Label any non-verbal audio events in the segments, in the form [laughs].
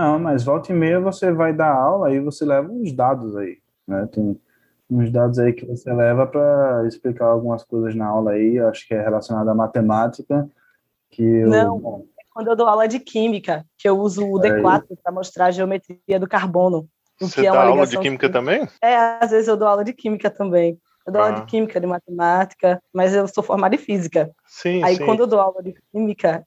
Não, mas volta e meia você vai dar aula e você leva uns dados aí, né? Tem uns dados aí que você leva para explicar algumas coisas na aula aí, acho que é relacionado à matemática, que eu... Não, quando eu dou aula de química, que eu uso o D4 para mostrar a geometria do carbono. Você é dá aula de química também? É, às vezes eu dou aula de química também. Eu dou ah. aula de química, de matemática, mas eu sou formada em física. Sim, Aí sim. quando eu dou aula de química,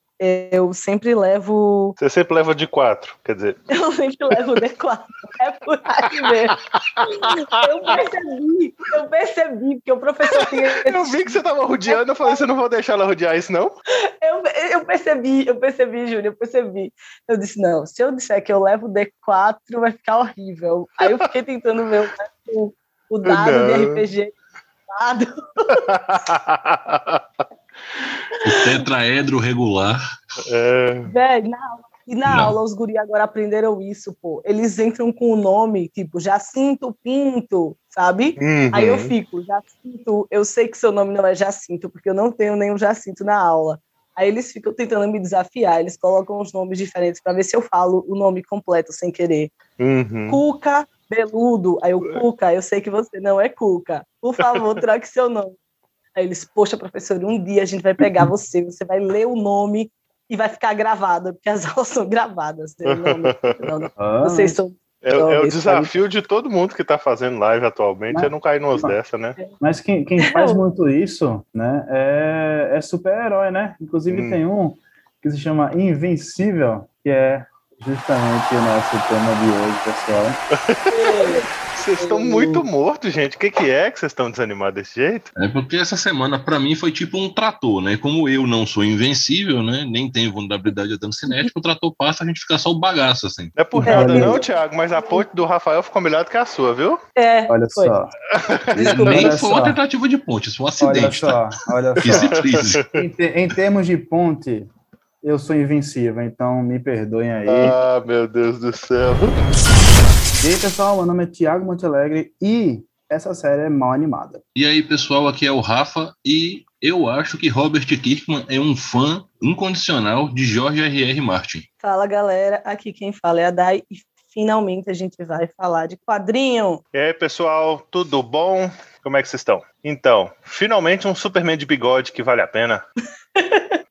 eu sempre levo. Você sempre leva de quatro, quer dizer. [laughs] Eu sempre levo D4. É por aí mesmo. Eu percebi, eu percebi, porque o professor tinha. [laughs] Eu vi que você tava rodeando, eu falei, você não vou deixar ela rodear isso, não? Eu, eu percebi, eu percebi, Júlio, eu percebi. Eu disse, não, se eu disser que eu levo D4, vai ficar horrível. Aí eu fiquei tentando ver o, o dado não. de RPG. Dado. O tetraedro regular. É... Velho, na e na Não. aula os guri agora aprenderam isso, pô. Eles entram com o nome, tipo, Jacinto Pinto, sabe? Uhum. Aí eu fico, Jacinto, eu sei que seu nome não é Jacinto, porque eu não tenho nenhum Jacinto na aula. Aí eles ficam tentando me desafiar, eles colocam os nomes diferentes para ver se eu falo o nome completo sem querer. Uhum. Cuca Beludo. Aí eu, Cuca, eu sei que você não é Cuca. Por favor, troque seu nome. Aí eles, poxa, professor, um dia a gente vai pegar [laughs] você, você vai ler o nome e vai ficar gravado, porque as [laughs] aulas são gravadas. Não, não, não, ah. Vocês são. É, é o desafio de todo mundo que está fazendo live atualmente, mas, é não cair nos dessa, né? Mas quem, quem [laughs] faz muito isso, né, é, é super-herói, né? Inclusive hum. tem um que se chama Invencível, que é justamente o nosso tema de hoje, pessoal. Vocês estão muito mortos, gente. O que, que é que vocês estão desanimados desse jeito? É porque essa semana, para mim, foi tipo um trator, né? Como eu não sou invencível, né? Nem tenho vulnerabilidade de dano cinético, o trator passa, a gente fica só o bagaço, assim. Não é por nada, não, Thiago, mas a ponte do Rafael ficou melhor do que a sua, viu? É. Olha foi. só. Desculpa, Nem foi uma tentativa de ponte, isso foi um acidente. Olha só, tá? olha [laughs] só. em, te, em termos de ponte, eu sou invencível, então me perdoem aí. Ah, meu Deus do céu. E aí, pessoal, meu nome é Thiago Montealegre e essa série é mal animada. E aí, pessoal, aqui é o Rafa e eu acho que Robert Kirkman é um fã incondicional de George R.R. Martin. Fala, galera, aqui quem fala é a Dai e finalmente a gente vai falar de quadrinho. E aí, pessoal, tudo bom? Como é que vocês estão? Então, finalmente um Superman de bigode que vale a pena. [laughs]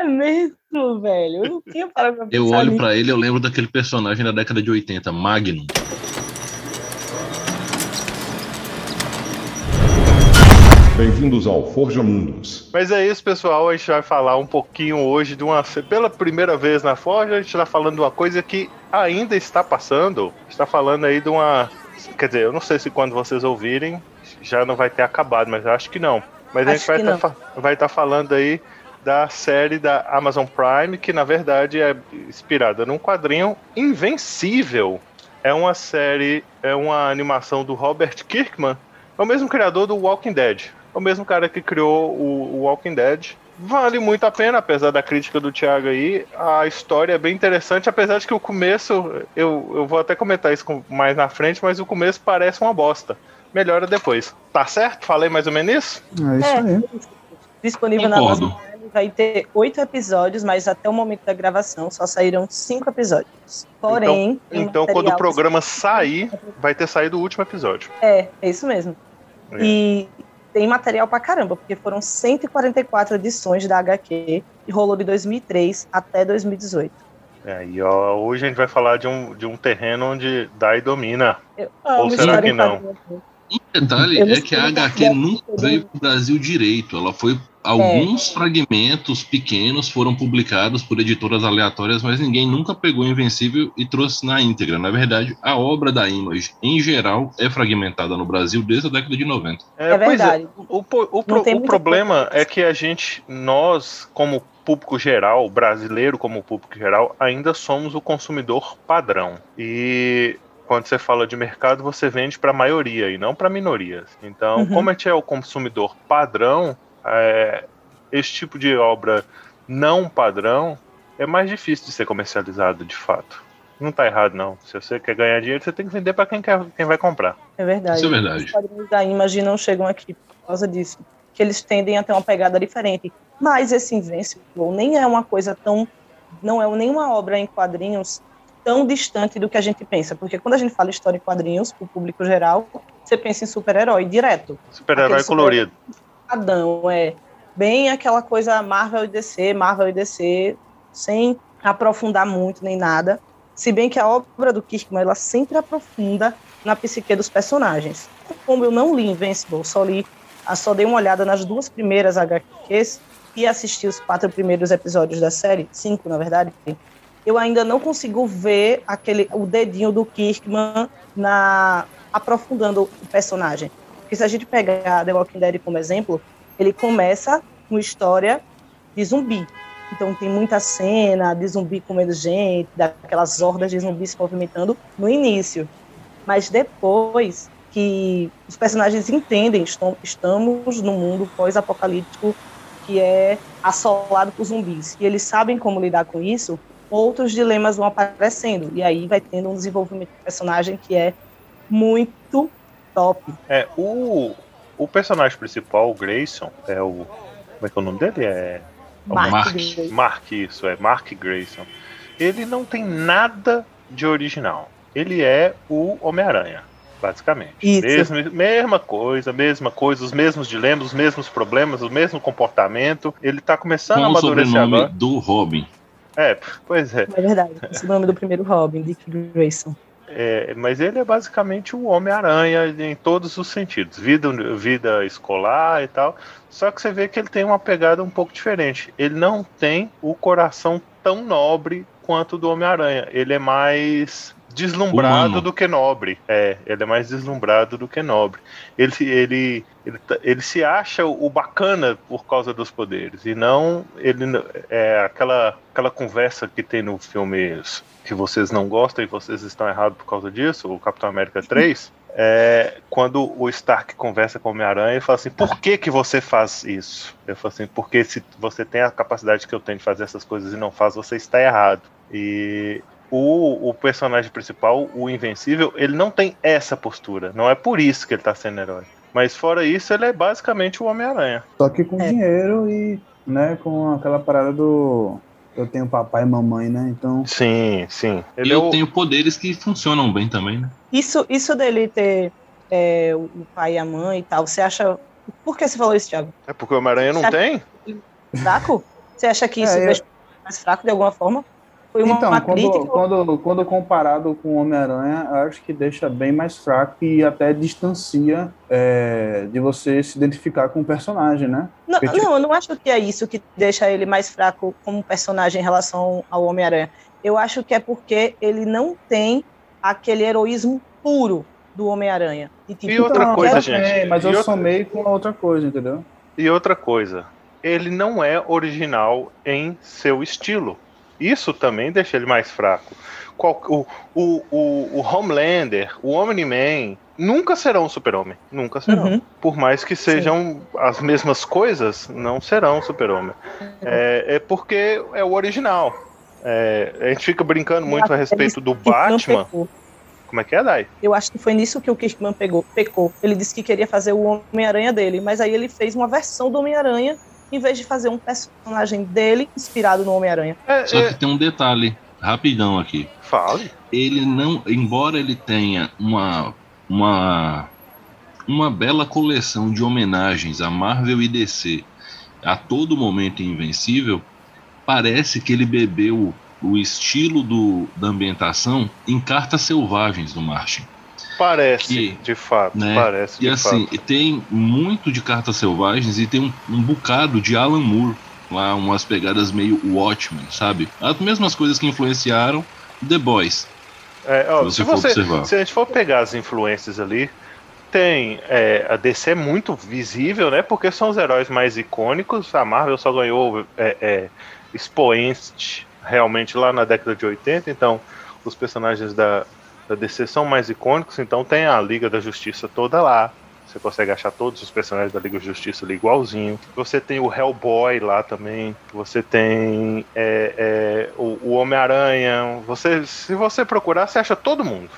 É mesmo, velho. Eu não tinha parado pra Eu olho para ele, eu lembro daquele personagem da década de 80, Magnum. Bem-vindos ao Forja Mundos. Mas é isso, pessoal. A gente vai falar um pouquinho hoje de uma. Pela primeira vez na Forja, a gente está falando de uma coisa que ainda está passando. Está falando aí de uma. Quer dizer, eu não sei se quando vocês ouvirem já não vai ter acabado, mas eu acho que não. Mas Acho a gente vai que estar vai tá falando aí da série da Amazon Prime, que na verdade é inspirada num quadrinho Invencível. É uma série, é uma animação do Robert Kirkman, é o mesmo criador do Walking Dead. É o mesmo cara que criou o, o Walking Dead. Vale muito a pena, apesar da crítica do Thiago aí. A história é bem interessante, apesar de que o começo, eu, eu vou até comentar isso com- mais na frente, mas o começo parece uma bosta. Melhora depois. Tá certo? Falei mais ou menos isso? É isso aí. É, disponível na Concordo. Amazon Prime, vai ter oito episódios, mas até o momento da gravação só saíram cinco episódios. Porém, tem Então, quando o programa sair, vai ter saído o último episódio. É, é isso mesmo. É. E tem material pra caramba, porque foram 144 edições da HQ e rolou de 2003 até 2018. É, e ó, hoje a gente vai falar de um, de um terreno onde Dai domina. Eu Ou será que não? Um detalhe Eu é que a HQ é nunca veio para o Brasil direito. Ela foi. Alguns fragmentos pequenos foram publicados por editoras aleatórias, mas ninguém nunca pegou Invencível e trouxe na íntegra. Na verdade, a obra da Image, em geral, é fragmentada no Brasil desde a década de 90. É pois verdade. O, po- o pro- tem o muita problema coisa. é que a gente, nós, como público geral, brasileiro como público geral, ainda somos o consumidor padrão. E quando você fala de mercado, você vende para a maioria e não para minorias. Então, Uhum. como a gente é o consumidor padrão, é, esse tipo de obra não padrão é mais difícil de ser comercializado de fato. Não tá errado, não. Se você quer ganhar dinheiro, você tem que vender para quem, quer, quem vai comprar. É verdade. Isso é verdade. Os quadrinhos da Image não chegam aqui por causa disso. Que eles tendem a ter uma pegada diferente. Mas esse Invincible nem é uma coisa tão. Não é nenhuma obra em quadrinhos tão distante do que a gente pensa. Porque quando a gente fala história em quadrinhos, para o público geral, você pensa em super-herói direto. Super-herói colorido. É bem aquela coisa Marvel e DC, Marvel e DC, sem aprofundar muito nem nada. Se bem que a obra do Kirkman, ela sempre aprofunda na psique dos personagens. Como eu não li Invincible, só li, só dei uma olhada nas duas primeiras HQs e assisti os quatro primeiros episódios da série, cinco na verdade, eu ainda não consigo ver aquele o dedinho do Kirkman na aprofundando o personagem. Porque se a gente pegar The Walking Dead como exemplo, ele começa com história de zumbi. Então tem muita cena de zumbi comendo gente, daquelas hordas de zumbis se movimentando no início. Mas depois que os personagens entendem, estamos no mundo pós-apocalíptico que é assolado por zumbis, e eles sabem como lidar com isso, outros dilemas vão aparecendo, e aí vai tendo um desenvolvimento de personagem que é muito top. É, o, o personagem principal, o Grayson, é o. Como é que é o nome dele? É. Mark. Mark, Mark, isso, é Mark Grayson. Ele não tem nada de original. Ele é o Homem-Aranha basicamente. Isso. Mesma, mesma coisa, mesma coisa, os mesmos dilemas, os mesmos problemas, o mesmo comportamento. Ele tá começando Com a o amadurecer sobrenome agora. do Robin. É, pois é. É verdade. Esse é o nome do primeiro Robin, Dick Grayson. É, mas ele é basicamente o Homem-Aranha em todos os sentidos, vida, vida escolar e tal. Só que você vê que ele tem uma pegada um pouco diferente. Ele não tem o coração tão nobre quanto o do Homem-Aranha. Ele é mais deslumbrado Humano. do que nobre. É, ele é mais deslumbrado do que nobre. Ele, ele, ele, ele se acha o bacana por causa dos poderes e não ele é aquela aquela conversa que tem no filme que vocês não gostam e vocês estão errados por causa disso, o Capitão América 3. É, quando o Stark conversa com o Homem-Aranha e fala assim: Por que, que você faz isso? Eu falo assim: Porque se você tem a capacidade que eu tenho de fazer essas coisas e não faz, você está errado. E o, o personagem principal, o Invencível, ele não tem essa postura. Não é por isso que ele tá sendo herói. Mas fora isso, ele é basicamente o Homem-Aranha. Só que com É. dinheiro e, né, com aquela parada do eu tenho papai e mamãe, né? Então, Sim, sim. Ele é eu o... tenho poderes que funcionam bem também, né? Isso, isso dele ter é, o pai e a mãe e tal, você acha. Por que você falou isso, Thiago? É porque o Homem-Aranha não Sabe- tem? Fraco? Você acha que isso É, eu- deixa mais fraco de alguma forma? Foi uma, então uma quando, crítica? quando, quando comparado com o Homem-Aranha, eu acho que deixa bem mais fraco e até distancia é, de você se identificar com o personagem, né? Não, Porque, tipo- não, eu não acho que é isso que deixa ele mais fraco como personagem em relação ao Homem-Aranha. Eu acho que é porque ele não tem aquele heroísmo puro do Homem-Aranha. E, tipo, E outra Então, coisa, gente, também, mas e eu outra- somei com outra coisa, entendeu? E outra coisa, ele não é original em seu estilo. Isso também deixa ele mais fraco. Qual- o, o, o, o Homelander, o Omni-Man, nunca serão super-homem. Nunca serão. Uhum. Por mais que sejam as mesmas coisas, não serão super-homem. É, é porque é o original. É, a gente fica brincando muito a respeito do Batman. Como é que é, Dai? Eu acho que foi nisso que o Kirkman pegou, pecou. Ele disse que queria fazer o Homem-Aranha dele, mas aí ele fez uma versão do Homem-Aranha em vez de fazer um personagem dele inspirado no Homem-Aranha. É, Só é, que tem um detalhe, rapidão aqui. fale. Ele não, embora ele tenha uma uma uma bela coleção de homenagens a Marvel e DC a todo momento em Invencível, parece que ele bebeu o estilo do, da ambientação em Cartas Selvagens do Martin. Parece, Que, de fato. né, Parece, E de assim, fato. tem muito de Cartas Selvagens e tem um, um bocado de Alan Moore, lá umas pegadas meio Watchmen, sabe? As mesmas coisas que influenciaram The Boys. É, ó, se se, você for você, observar. se a gente for pegar as influências ali, tem é, a DC é muito visível, né? Porque são os heróis mais icônicos. A Marvel só ganhou é, é, expoente realmente lá na década de 80, então os personagens da, da DC são mais icônicos. Então tem a Liga da Justiça toda lá. Você consegue achar todos os personagens da Liga da Justiça ali igualzinho. Você tem o Hellboy lá também. Você tem é, é, o, o Homem-Aranha. Você, se você procurar, você acha todo mundo.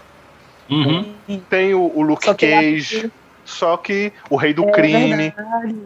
Uhum. Tem o, o Luke Só que Cage, só que o Rei do É Crime. verdade.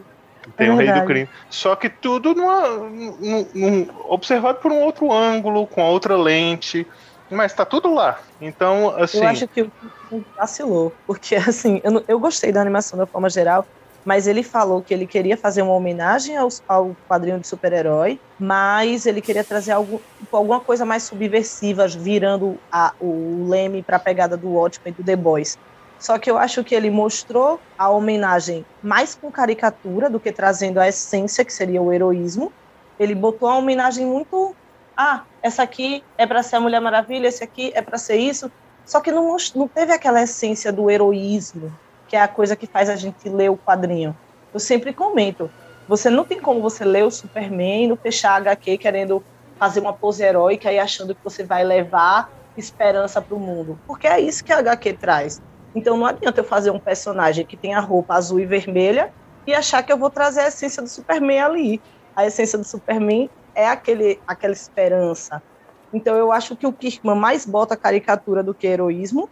Tem é o Rei do. Crime. Só que tudo numa, num- num- observado por um outro ângulo, com outra lente. Mas tá tudo lá. Então, assim. Eu acho que o vacilou, porque [laughs] assim, eu, eu gostei da animação da forma geral, mas ele falou que ele queria fazer uma homenagem ao, ao quadrinho de super-herói, mas ele queria trazer algo, tipo, alguma coisa mais subversiva, virando a, o leme para a pegada do Watchmen e do The Boys. Só que eu acho que ele mostrou a homenagem mais com caricatura do que trazendo a essência, que seria o heroísmo. Ele botou a homenagem muito. Ah, essa aqui é para ser a Mulher Maravilha, esse aqui é para ser isso. Só que não, não teve aquela essência do heroísmo, que é a coisa que faz a gente ler o quadrinho. Eu sempre comento, você não tem como você ler o Superman no fechar HQ querendo fazer uma pose heróica e achando que você vai levar esperança para o mundo, porque é isso que a HQ traz. Então não adianta eu fazer um personagem que tem a roupa azul e vermelha e achar que eu vou trazer a essência do Superman ali. A essência do Superman é aquele, aquela esperança. Então eu acho que o Kirkman mais bota caricatura do que heroísmo,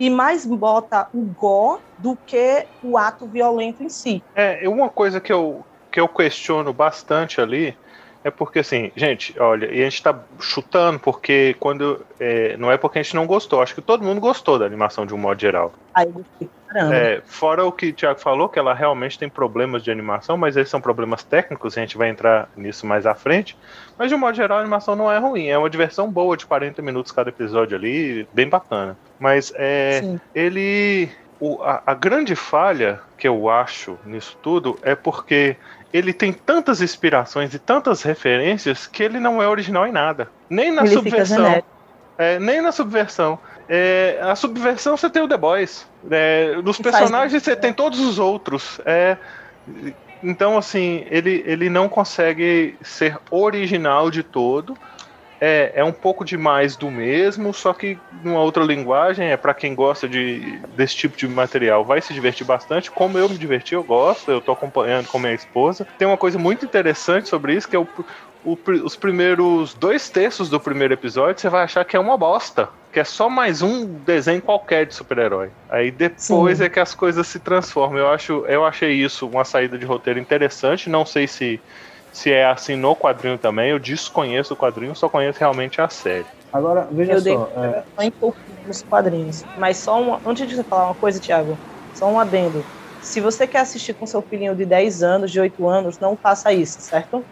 e mais bota o gore do que o ato violento em si. É, uma coisa que eu, que eu questiono bastante ali é porque, assim, gente, olha, e a gente tá chutando porque quando. É, não é porque a gente não gostou, acho que todo mundo gostou da animação de um modo geral. Aí eu gostei. É, fora o que o Thiago falou, que ela realmente tem problemas de animação, mas eles são problemas técnicos, a gente vai entrar nisso mais à frente. Mas de um modo geral, a animação não é ruim, é uma diversão boa de 40 minutos cada episódio ali, bem bacana. Mas é, ele. O, a, a grande falha que eu acho nisso tudo é porque ele tem tantas inspirações e tantas referências que ele não é original em nada. Nem na ele subversão. É, nem na subversão. É, a subversão você tem o The Boys. É, nos personagens você tem todos os outros. É, então, assim, ele, ele não consegue ser original de todo. É, é um pouco demais do mesmo, só que numa outra linguagem, é para quem gosta de, desse tipo de material, vai se divertir bastante. Como eu me diverti, eu gosto, eu tô acompanhando com minha esposa. Tem uma coisa muito interessante sobre isso, que é o, o, os primeiros dois terços do primeiro episódio, você vai achar que é uma bosta. Que é só mais um desenho qualquer de super-herói. Aí depois Sim. é que as coisas se transformam. Eu, acho, eu achei isso uma saída de roteiro interessante. Não sei se, se é assim no quadrinho também. Eu desconheço o quadrinho, só conheço realmente a série. Agora, veja eu só. Dei, é... Em poucos quadrinhos. Mas só uma. Antes de você falar uma coisa, Thiago, só um adendo. Se você quer assistir com seu filhinho de 10 anos, de 8 anos, não faça isso, certo?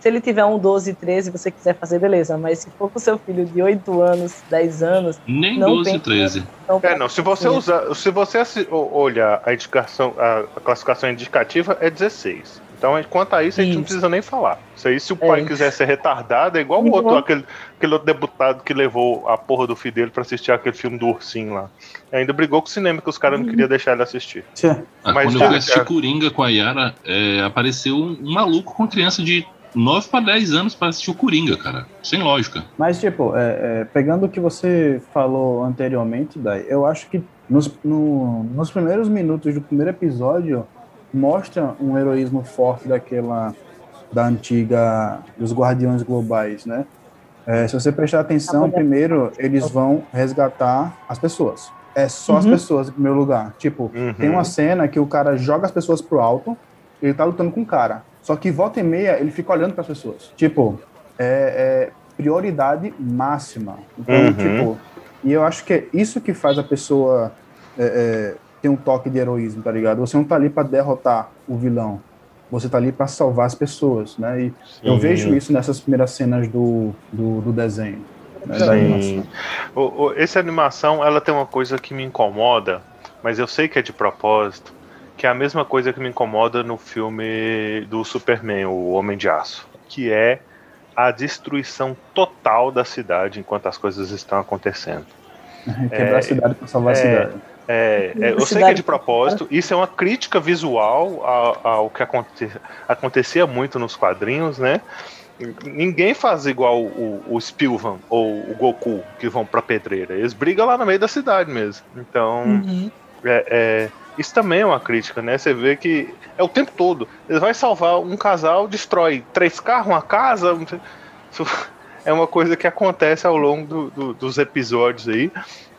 Se ele tiver um 12, 13 e você quiser fazer, beleza. Mas se for com seu filho de 8 anos, 10 anos. Nem não 12, 13. Não é, não. Se você usar. Se você olhar a indicação, a, classificação indicativa, é 16. Então, quanto a isso, a gente não precisa nem falar. Isso aí, se o pai é quiser ser retardado, é igual o outro, aquele, aquele outro deputado que levou a porra do filho dele pra assistir aquele filme do ursinho lá. Ainda brigou com o cinema que os caras não queriam deixar ele assistir. Ah, Mas, quando eu fui assistir Coringa com a Yara, é, apareceu um, um maluco com criança de 9 para 10 anos para assistir o Coringa, cara. Sem lógica. Mas, tipo, é, é, pegando o que você falou anteriormente, Dai, eu acho que nos, no, nos primeiros minutos do primeiro episódio mostra um heroísmo forte daquela da antiga dos Guardiões Globais, né? É, se você prestar atenção, primeiro eles vão resgatar as pessoas. É só uhum. as pessoas em primeiro lugar. Tipo, uhum. tem uma cena que o cara joga as pessoas pro alto, ele tá lutando com o cara. Só que volta e meia ele fica olhando para as pessoas. Tipo, é, é, prioridade máxima. Então, uhum. tipo, e eu acho que é isso que faz a pessoa é, é ter um toque de heroísmo, tá ligado? Você não tá ali para derrotar o vilão. Você tá ali para salvar as pessoas, né? E Sim. eu vejo isso nessas primeiras cenas do, do, do desenho. Né, da animação. O, o, essa animação, ela tem uma coisa que me incomoda, mas eu sei que é de propósito que é a mesma coisa que me incomoda no filme do Superman, o Homem de Aço, que é a destruição total da cidade enquanto as coisas estão acontecendo. [laughs] Quebrar é, a cidade para salvar é, a cidade. É, é, eu sei que é de propósito, isso é uma crítica visual ao, ao que aconte, acontecia muito nos quadrinhos, né? Ninguém faz igual o, o Spilvan ou o Goku que vão pra pedreira. Eles brigam lá no meio da cidade mesmo. Então, uhum. é, é isso também é uma crítica, né? Você vê que é o tempo todo. Ele vai salvar um casal, destrói três carros, uma casa. Isso [laughs] é uma coisa que acontece ao longo do, do, dos episódios aí.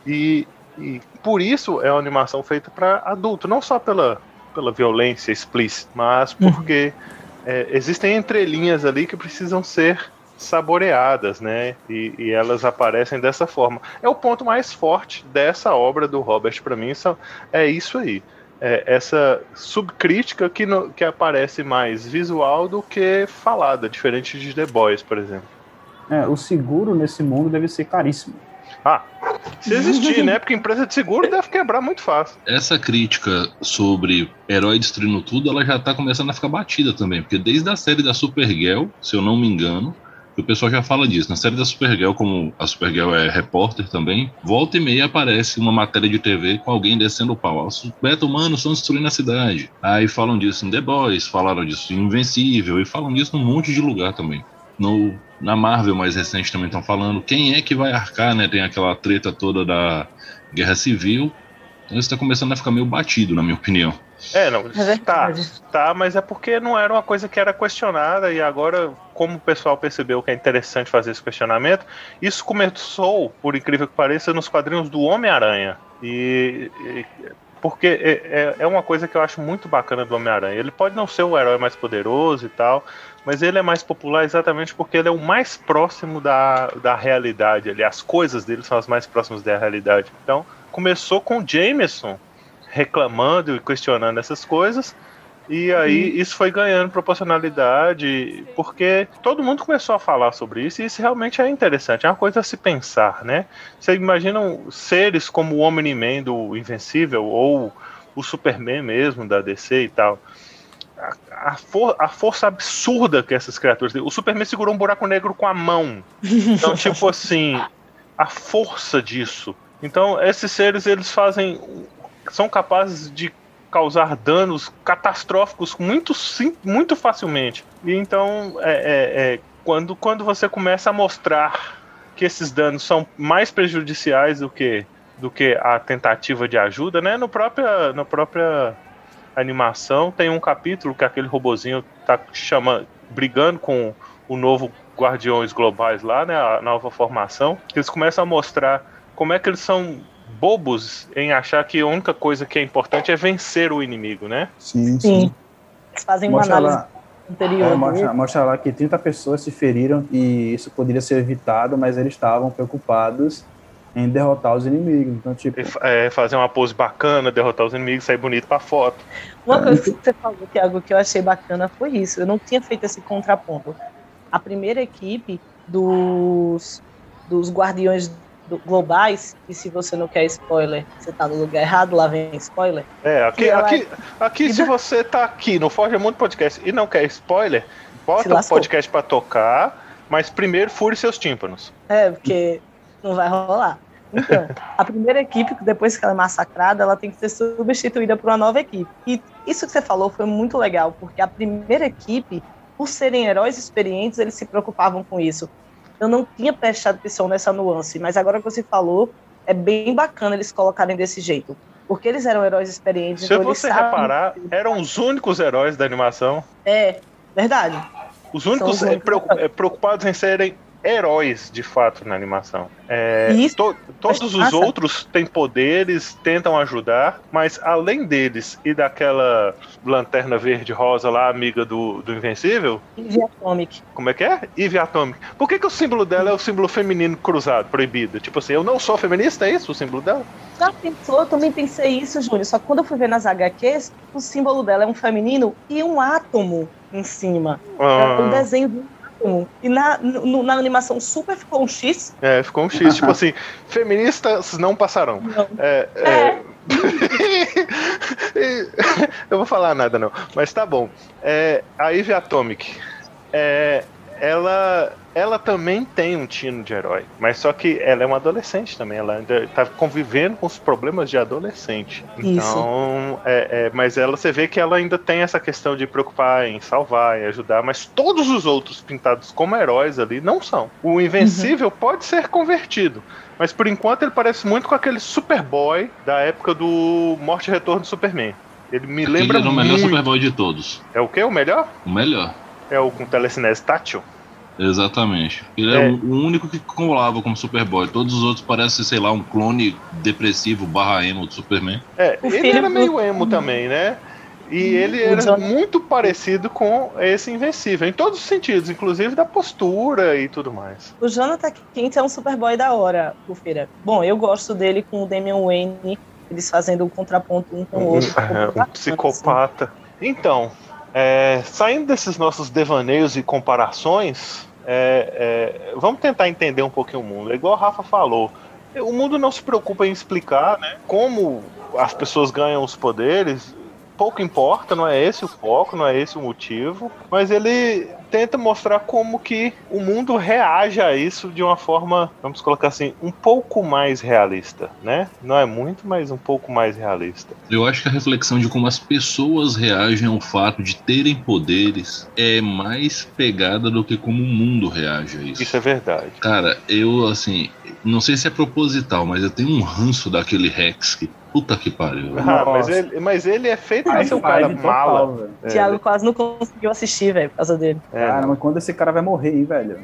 E, e, por isso é uma animação feita para adulto, não só pela, pela violência explícita, mas uhum. porque uhum. é, existem entrelinhas ali que precisam ser saboreadas, né? E, e, elas aparecem dessa forma. É o ponto mais forte dessa obra do Robert para mim, são, é isso aí. É essa subcrítica que, no, que aparece mais visual do que falada, diferente de The Boys, por exemplo. É, o seguro nesse mundo deve ser caríssimo. Ah, se existir, né? Porque empresa de seguro deve quebrar muito fácil. Essa crítica sobre herói destruindo tudo, ela já tá começando a ficar batida também. Porque desde a série da Supergirl, se eu não me engano, o pessoal já fala disso. Na série da Supergirl, como a Supergirl é repórter também, volta e meia aparece uma matéria de TV com alguém descendo o pau. Os beta-humanos estão destruindo a cidade. Aí falam disso em The Boys, falaram disso em Invencível, e falam disso num monte de lugar também. No na Marvel mais recente também estão falando quem é que vai arcar, né? Tem aquela treta toda da Guerra Civil. Então isso está começando a ficar meio batido, na minha opinião. É, não, é tá, tá, mas é porque não era uma coisa que era questionada e agora, como o pessoal percebeu que é interessante fazer esse questionamento, isso começou, por incrível que pareça, nos quadrinhos do Homem-Aranha. E, e, porque é, é, é uma coisa que eu acho muito bacana do Homem-Aranha. Ele pode não ser o herói mais poderoso e tal, mas ele é mais popular exatamente porque ele é o mais próximo da, da realidade. Ali. As coisas dele são as mais próximas da realidade. Então, começou com o Jameson reclamando e questionando essas coisas. E aí isso foi ganhando proporcionalidade, porque todo mundo começou a falar sobre isso, e isso realmente é interessante, é uma coisa a se pensar, né? Você imagina seres como o Omni-Man do Invencível, ou o Superman mesmo da DC e tal a, for, a, força absurda que essas criaturas têm. O Superman segurou um buraco negro com a mão. Então, tipo [laughs] assim, a força disso. Então, esses seres, eles fazem. São capazes de causar danos catastróficos muito, sim, muito facilmente. E então, é, é, é, quando, quando você começa a mostrar que esses danos são mais prejudiciais do que, do que a tentativa de ajuda, né? No própria, no própria animação, tem um capítulo que aquele robozinho tá chama, brigando com o novo Guardiões Globais lá, né, a nova formação, eles começam a mostrar como é que eles são bobos em achar que a única coisa que é importante é vencer o inimigo, né? Sim, sim. sim. Eles fazem mostra uma análise lá, anterior. É, mostra, mostra lá que 30 pessoas se feriram e isso poderia ser evitado, mas eles estavam preocupados em derrotar os inimigos. Então, tipo. É, fazer uma pose bacana, derrotar os inimigos, sair bonito pra foto. Uma coisa que você falou, Thiago, que eu achei bacana foi isso. Eu não tinha feito esse contraponto. A primeira equipe dos, dos Guardiões do, Globais, e se você não quer spoiler, você tá no lugar errado, lá vem spoiler. É, aqui, aqui, aqui se você tá aqui no Forja Mundo Podcast e não quer spoiler, bota o podcast pra tocar, mas primeiro fure seus tímpanos. É, porque não vai rolar. Então, [laughs] a primeira equipe, depois que ela é massacrada, ela tem que ser substituída por uma nova equipe. E isso que você falou foi muito legal, porque a primeira equipe, por serem heróis experientes, eles se preocupavam com isso. Eu não tinha prestado atenção nessa nuance, mas agora que você falou, é bem bacana eles colocarem desse jeito. Porque eles eram heróis experientes. Se então você reparar, eram os únicos heróis da animação. É, verdade. Os únicos, os únicos é, preocupados em serem heróis de fato na animação. É, to, todos os outros têm poderes, tentam ajudar, mas além deles e daquela lanterna verde rosa lá, amiga do, do Invencível. Eve Atomic. Como é que é? Eve Atomic. Por que, que o símbolo dela é o símbolo feminino cruzado, proibido? Tipo assim, eu não sou feminista, é isso o símbolo dela? Já pensou? Eu também pensei isso, Júnior. Só que quando eu fui ver nas HQs, o símbolo dela é um feminino e um átomo em cima. Ah. É um desenho de e na, no, na animação super ficou um X. É, ficou um X. tipo assim, feministas não passarão. Não. É, é... é. [laughs] Eu vou falar nada, não. Mas tá bom. É, a Eve Atomic. É, ela ela também tem um tino de herói, mas só que ela é uma adolescente também, ela ainda tá convivendo com os problemas de adolescente. Então, é, é, mas ela você vê que ela ainda tem essa questão de preocupar em salvar, em ajudar, mas todos os outros pintados como heróis ali não são. O Invencível uhum. pode ser convertido, mas por enquanto ele parece muito com aquele Superboy da época do Morte e Retorno do Superman. Ele me lembra ele é o melhor Superboy de todos. É o que? O melhor? O melhor. É o com telecinese tátil? Exatamente. Ele é, é, o único que colava como Superboy. Todos os outros parecem, sei lá, um clone depressivo barra emo do Superman. É, o ele era meio emo também, né? E ele O era muito parecido com esse Invencível, em todos os sentidos, inclusive da postura e tudo mais. O Jonathan Kent é um Superboy da hora, Rufeira. Bom, eu gosto dele com o Damian Wayne, eles fazendo um contraponto um com o outro. É, [laughs] um psicopata. Então, é, saindo desses nossos devaneios e comparações, é, é, vamos tentar entender um pouquinho o mundo. É igual a Rafa falou. O mundo não se preocupa em explicar né, como as pessoas ganham os poderes. Pouco importa, não é esse o foco, não é esse o motivo, mas ele tenta mostrar como que o mundo reage a isso de uma forma, vamos colocar assim, um pouco mais realista, né? Não é muito, mas um pouco mais realista. Eu acho que a reflexão de como as pessoas reagem ao fato de terem poderes é mais pegada do que como o mundo reage a isso. Isso é verdade. Cara, eu, assim, não sei se é proposital, mas eu tenho um ranço daquele Rex que. Puta que pariu. velho. Ah, mas ele, mas ele é feito pra ser um cara mala. total. É, Thiago quase não conseguiu assistir, velho, por causa dele. é, Cara, mas quando esse cara vai morrer, hein, velho?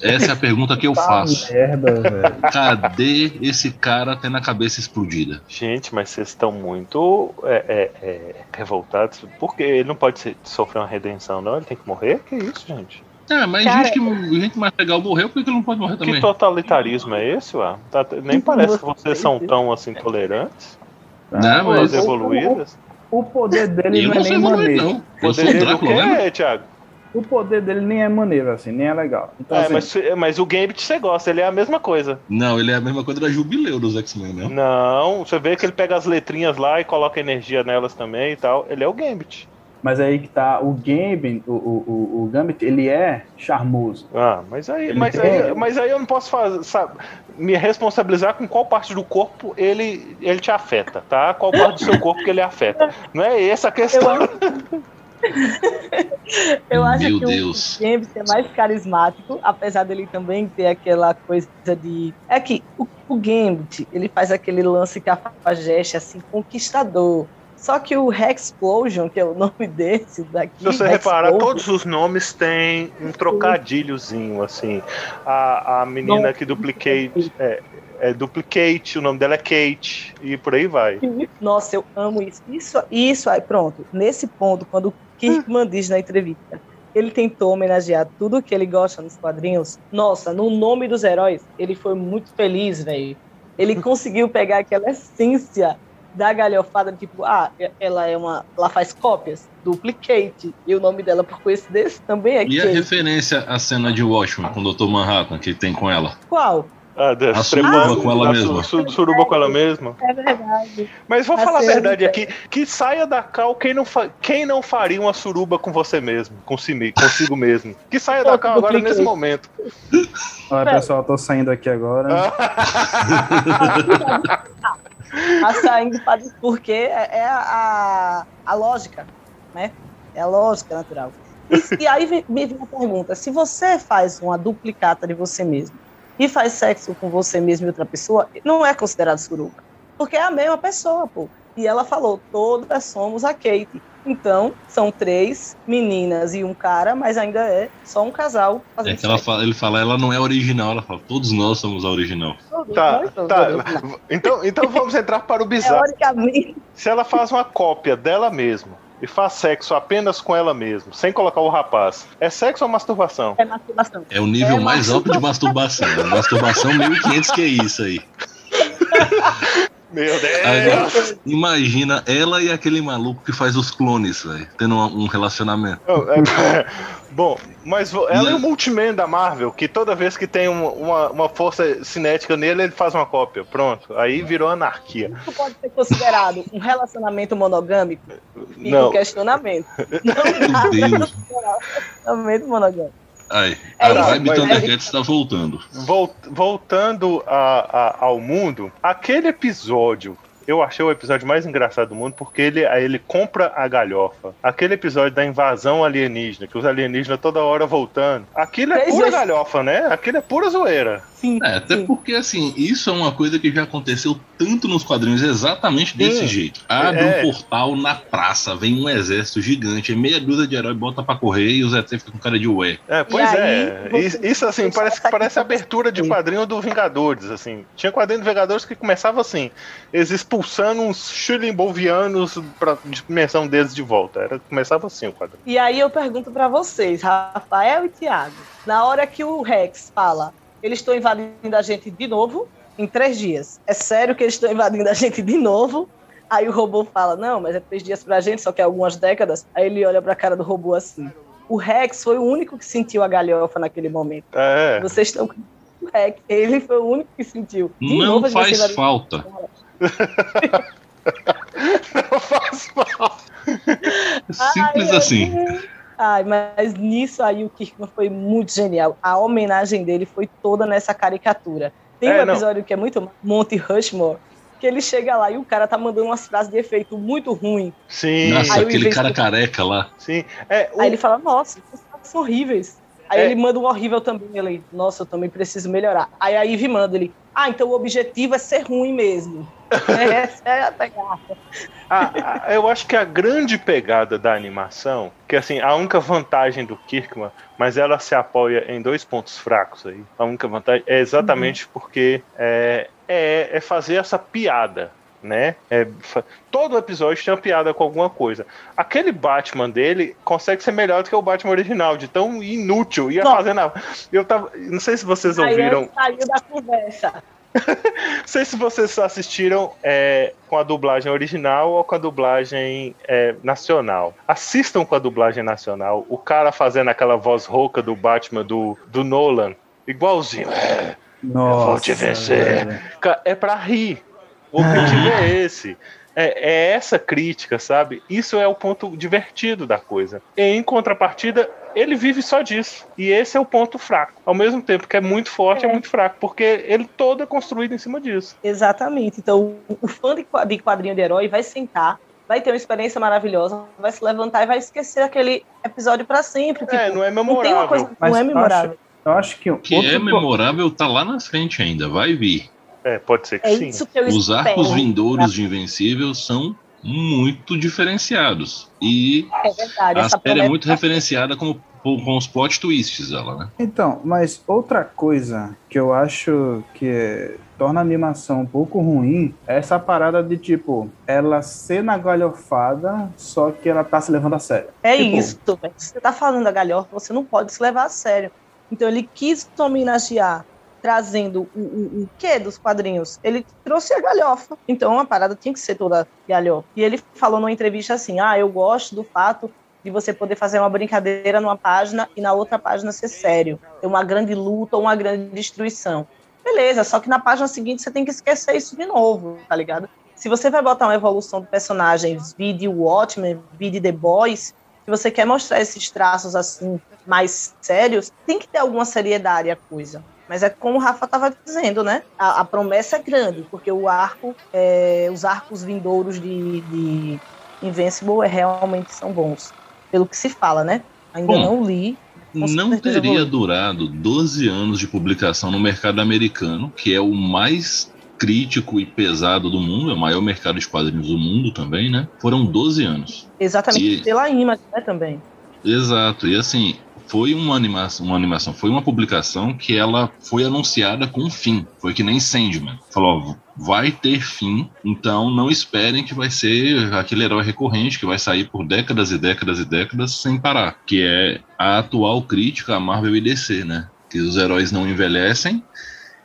Essa é a pergunta que eu Tá faço. merda. Cadê esse cara tendo a cabeça explodida? Gente, mas vocês estão muito é, é, é, revoltados. Porque ele não pode ser- sofrer uma redenção, não? Ele tem que morrer? Que isso, gente? Ah, mas Cara, gente, que, gente mais legal morreu, por que ele não pode morrer Que também? totalitarismo é esse, ué? Tá- nem parece que vocês são tão assim tolerantes, Não, mas- evoluídas. O poder dele Eu não não é nem maneiro. não. Eu Poder o dele o Drácula, quê, né? Thiago? O poder dele nem é maneiro, assim, nem é legal. Então, É, assim, mas, mas o Gambit você gosta, ele é a mesma coisa. Não, ele é a mesma coisa da Jubileu dos X-Men, né? Não, você vê que ele pega as letrinhas lá e coloca energia nelas também e tal. Ele é o Gambit. Mas aí que tá, o Gambit, o, o, o, Gambit, ele é charmoso. Ah, mas aí, Ele mas, tem- aí, mas aí eu não posso fazer, sabe, me responsabilizar com qual parte do corpo ele, ele te afeta, tá? Qual parte do seu corpo que ele afeta. Não é essa a questão. Eu acho [laughs] Meu que Deus. o Gambit é mais carismático, apesar dele também ter aquela coisa de. É que o, o Gambit, ele faz aquele lance cafajeste, assim, conquistador. Só que o Hexplosion, que é o nome [laughs] desse daqui. Se você reparar, todos os nomes têm um trocadilhozinho, assim. A, a menina que duplicate é, é duplicate, o nome dela é Kate, e por aí vai. Nossa, eu amo isso. Isso, isso aí, pronto. Nesse ponto, quando o Kirkman diz na entrevista, ele tentou homenagear tudo que ele gosta nos quadrinhos. Nossa, no nome dos heróis, ele foi muito feliz, velho. Ele [laughs] conseguiu pegar aquela essência da galhofada, tipo, ah, ela é uma. Ela faz cópias, duplicate. E o nome dela, por coincidência, também é E a Kate. referência à cena de Watchmen com o Dr. Manhattan que tem com ela? Qual? Ah, A suruba com ela mesma. su- su- Suruba com ela mesma. É verdade. Mas vou A falar a verdade do- aqui, que saia da cal quem não, fa- quem não faria uma suruba com você mesmo, com si consigo mesmo. Que saia da cal agora nesse momento. Olha, pessoal, eu tô saindo aqui agora. [laughs] [laughs] Tá saindo pra- porque é é a, a lógica, né? É a lógica natural. E, e aí me vem a pergunta: se você faz uma duplicata de você mesmo e faz sexo com você mesmo e outra pessoa, não é considerado suruba. Porque é a mesma pessoa, pô. E ela falou: todas somos a Kate. Então, são três meninas e um cara, mas ainda é só um casal É que ela fala, ele fala, ela não é original, ela fala, todos nós somos a original. Todos Tá, tá. originais. [laughs] Então, então vamos entrar para o bizarro. Teoricamente, Se ela faz uma cópia dela mesma e faz sexo apenas com ela mesma, sem colocar o rapaz, é sexo ou masturbação? é masturbação. É o nível É mais alto de masturbação. Masturbação 1500 que é isso aí. [laughs] Meu Aí, Deus! imagina ela e aquele maluco que faz os clones, velho, tendo um, um relacionamento. É, Bom, mas ela é o Multiman da Marvel, que toda vez que tem um- uma, uma força cinética nele, ele faz uma cópia. Pronto. Aí virou anarquia. Isso pode ser considerado um relacionamento monogâmico? Fica Não. o questionamento. Não Meu Deus. um [laughs] relacionamento monogâmico. Aí, É a isso, vibe mas- Thundercats está voltando. Vol- voltando a- a- ao mundo, aquele episódio. Eu achei o episódio mais engraçado do mundo porque ele, aí ele compra a galhofa. Aquele episódio da invasão alienígena, que os alienígenas toda hora voltando. Aquilo é pura vezes. galhofa, né? Aquilo é pura zoeira. Sim, É, até sim. porque, assim, isso é uma coisa que já aconteceu tanto nos quadrinhos, exatamente desse Sim. jeito. Abre É. um portal na praça, vem um exército gigante, meia dúzia de herói bota pra correr e o Zé fica com cara de ué. É, pois é. você- Isso, isso, assim, você parece, parece abertura de quadrinho do Vingadores, assim. Tinha quadrinho do Vingadores que começava assim, eles expulsando uns chilimbovianos pra dimensão deles de volta. Era, começava assim o quadrinho. E aí eu pergunto pra vocês, Rafael e Tiago, na hora que o Rex fala, eles estão invadindo a gente de novo em três dias. É sério que eles estão invadindo a gente de novo? Aí o robô fala, não, mas é três dias pra gente, só que é algumas décadas. Aí ele olha pra cara do robô assim. O Rex foi o único que sentiu a galhofa naquele momento. É. Vocês estão com o Rex, ele foi o único que sentiu. De Não novo, faz falta. Não faz mal. Simples Ai, assim. Ai, mas nisso aí o Kirkman foi muito genial. A homenagem dele foi toda nessa caricatura. Tem É, um não. episódio que é muito Monte Rushmore, que ele chega lá e o cara tá mandando umas frases de efeito muito ruim. Sim, Nossa, Aí o aquele cara careca lá. sim. É, o- Aí ele fala, nossa, são horríveis. Aí É. ele manda um horrível também. Ele, nossa, eu também preciso melhorar. Aí a Ivy manda ele, ah, então o objetivo é ser ruim mesmo. [laughs] Essa é a pegada. a- a- eu acho que a grande pegada da animação, que assim, a única vantagem do Kirkman, mas ela se apoia em dois pontos fracos aí. A única vantagem é exatamente porque é, é, é fazer essa piada. Né? É, todo episódio tem uma piada com alguma coisa. Aquele Batman dele consegue ser melhor do que o Batman original, de tão inútil. Ia Não. fazendo. a- Eu tava. Não sei se vocês ouviram. saiu da conversa. [laughs] Não sei se vocês assistiram é, com a dublagem original ou com a dublagem é, nacional. Assistam com a dublagem nacional. O cara fazendo aquela voz rouca do Batman do, do Nolan. Igualzinho. É, Nossa, vou te vencer. velho. É pra rir. O [laughs] objetivo é esse. É, é essa crítica, sabe? Isso é o ponto divertido da coisa. E, em contrapartida, ele vive só disso. E esse é o ponto fraco. Ao mesmo tempo que é muito forte, é, É. muito fraco. Porque ele todo é construído em cima disso. Exatamente. Então, o- fã de qua- de quadrinho de herói vai sentar, vai ter uma experiência maravilhosa, vai se levantar e vai esquecer aquele episódio pra sempre. Tipo, é, não é não tem memorável. uma coisa não é eu memorável. Eu acho que O que outro é memorável tá lá na frente ainda, vai vir. É, pode ser que É sim. isso que eu Os espero. arcos vindouros de Invencível são muito diferenciados. E É verdade. a Essa série é muito referenciada com, com os plot twists dela, né? Então, mas outra coisa que eu acho que torna a animação um pouco ruim é essa parada de tipo, ela ser na galhofada, só que ela tá se levando a sério. É Tipo, isso, velho. Você tá falando da galhofa, você não pode se levar a sério. Então ele quis homenagear trazendo o, o, o que dos quadrinhos? Ele trouxe a galhofa. Então a parada tinha que ser toda galhofa. E ele falou numa entrevista assim: ah, eu gosto do fato de você poder fazer uma brincadeira numa página e na outra página ser sério. Ter uma grande luta ou uma grande destruição. Beleza, só que na página seguinte você tem que esquecer isso de novo, tá ligado? Se você vai botar uma evolução de personagens, vide Watchmen, vide The Boys, se você quer mostrar esses traços assim mais sérios, tem que ter alguma seriedade a coisa. Mas é como o Rafa estava dizendo, né? A, a promessa é grande, porque o arco, é, os arcos vindouros de, de Invincible é, realmente são bons. Pelo que se fala, né? Ainda Bom, não li. Não teria durado 12 anos de publicação no mercado americano, que é o mais crítico e pesado do mundo, é o maior mercado de quadrinhos do mundo também, né? Foram 12 anos. Exatamente, E- pela imagem, né, também. Exato. E assim, foi uma animação, uma animação, foi uma publicação que ela foi anunciada com um fim. Foi que nem Sandman. Falou, ó, vai ter fim, então não esperem que vai ser aquele herói recorrente que vai sair por décadas e décadas e décadas sem parar. Que é a atual crítica a Marvel e DC, né? Que os heróis não envelhecem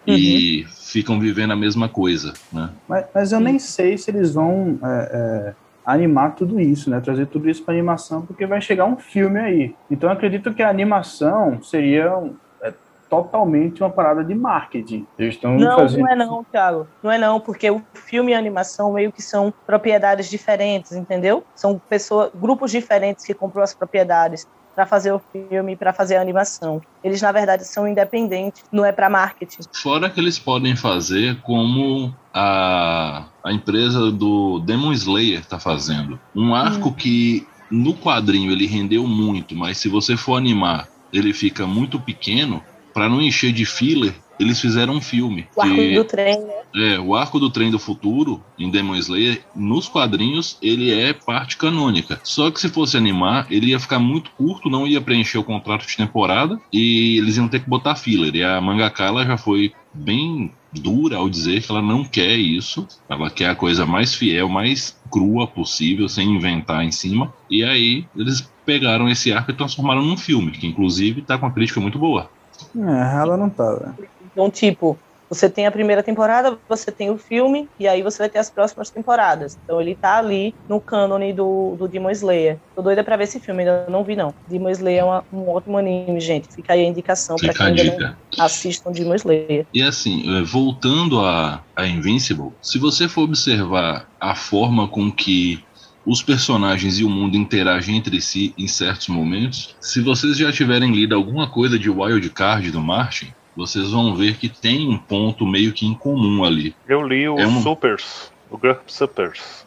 e ficam vivendo a mesma coisa, né? Mas, mas eu nem sei se eles vão é, é, animar tudo isso, né? Trazer tudo isso para animação, porque vai chegar um filme aí. Então eu acredito que a animação seria é, totalmente uma parada de marketing. Eles estão Não, fazendo. não é não, Thiago. Não é não, porque o filme e a animação meio que são propriedades diferentes, entendeu? São pessoas, grupos diferentes que comprou as propriedades para fazer o filme, para fazer a animação. Eles na verdade são independentes, não é para marketing. Fora que eles podem fazer como a, a empresa do Demon Slayer está fazendo. Um arco que no quadrinho ele rendeu muito, mas se você for animar, ele fica muito pequeno. Para não encher de filler, eles fizeram um filme. O arco que- do trem, né? é, o arco do trem do futuro, em Demon Slayer, nos quadrinhos, ele é parte canônica. Só que se fosse animar, ele ia ficar muito curto, não ia preencher o contrato de temporada e eles iam ter que botar filler. E a mangaka ela já foi bem dura ao dizer que ela não quer isso. Ela quer a coisa mais fiel, mais crua possível, sem inventar em cima. E aí eles pegaram esse arco e transformaram num filme, que inclusive tá com uma crítica muito boa. É, ela não tá, velho. Então, tipo, você tem a primeira temporada, você tem o filme, e aí você vai ter as próximas temporadas. Então ele tá ali no cânone do, do Demon Slayer. Tô doida pra ver esse filme, ainda não vi, não. Demon Slayer é uma- um ótimo anime, gente. Fica aí a indicação pra Fica quem a ainda não assistam Demon Slayer. E assim, eh, voltando a, a Invincible, se você for observar a forma com que os personagens e o mundo interagem entre si em certos momentos, se vocês já tiverem lido alguma coisa de Wild Card do Martin, vocês vão ver que tem um ponto meio que em comum ali. Eu li o É um- Supers, o GURP Supers.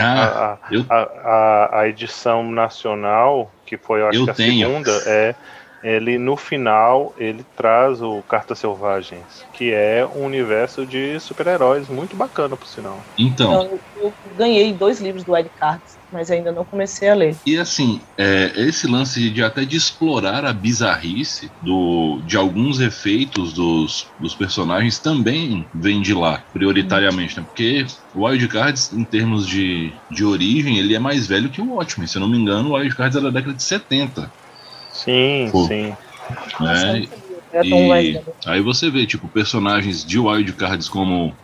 Ah, a, a- eu- a, a- a edição nacional, que foi, eu acho Eu que a tenho. segunda, é. Ele, no final, ele traz o Cartas Selvagens, que é um universo de super-heróis muito bacana, por sinal. então, Então, eu, eu ganhei dois livros do Ed Cards, mas ainda não comecei a ler. E assim, é, esse lance de até de explorar a bizarrice do, de alguns efeitos dos, dos personagens também vem de lá, prioritariamente, né? Porque o Wild Cards, em termos de, de origem, ele é mais velho que o Watchmen. Se eu não me engano, o Wild Cards é da década de 70. Sim, Pô. sim. Né? E aí você vê, tipo, personagens de Wild Cards como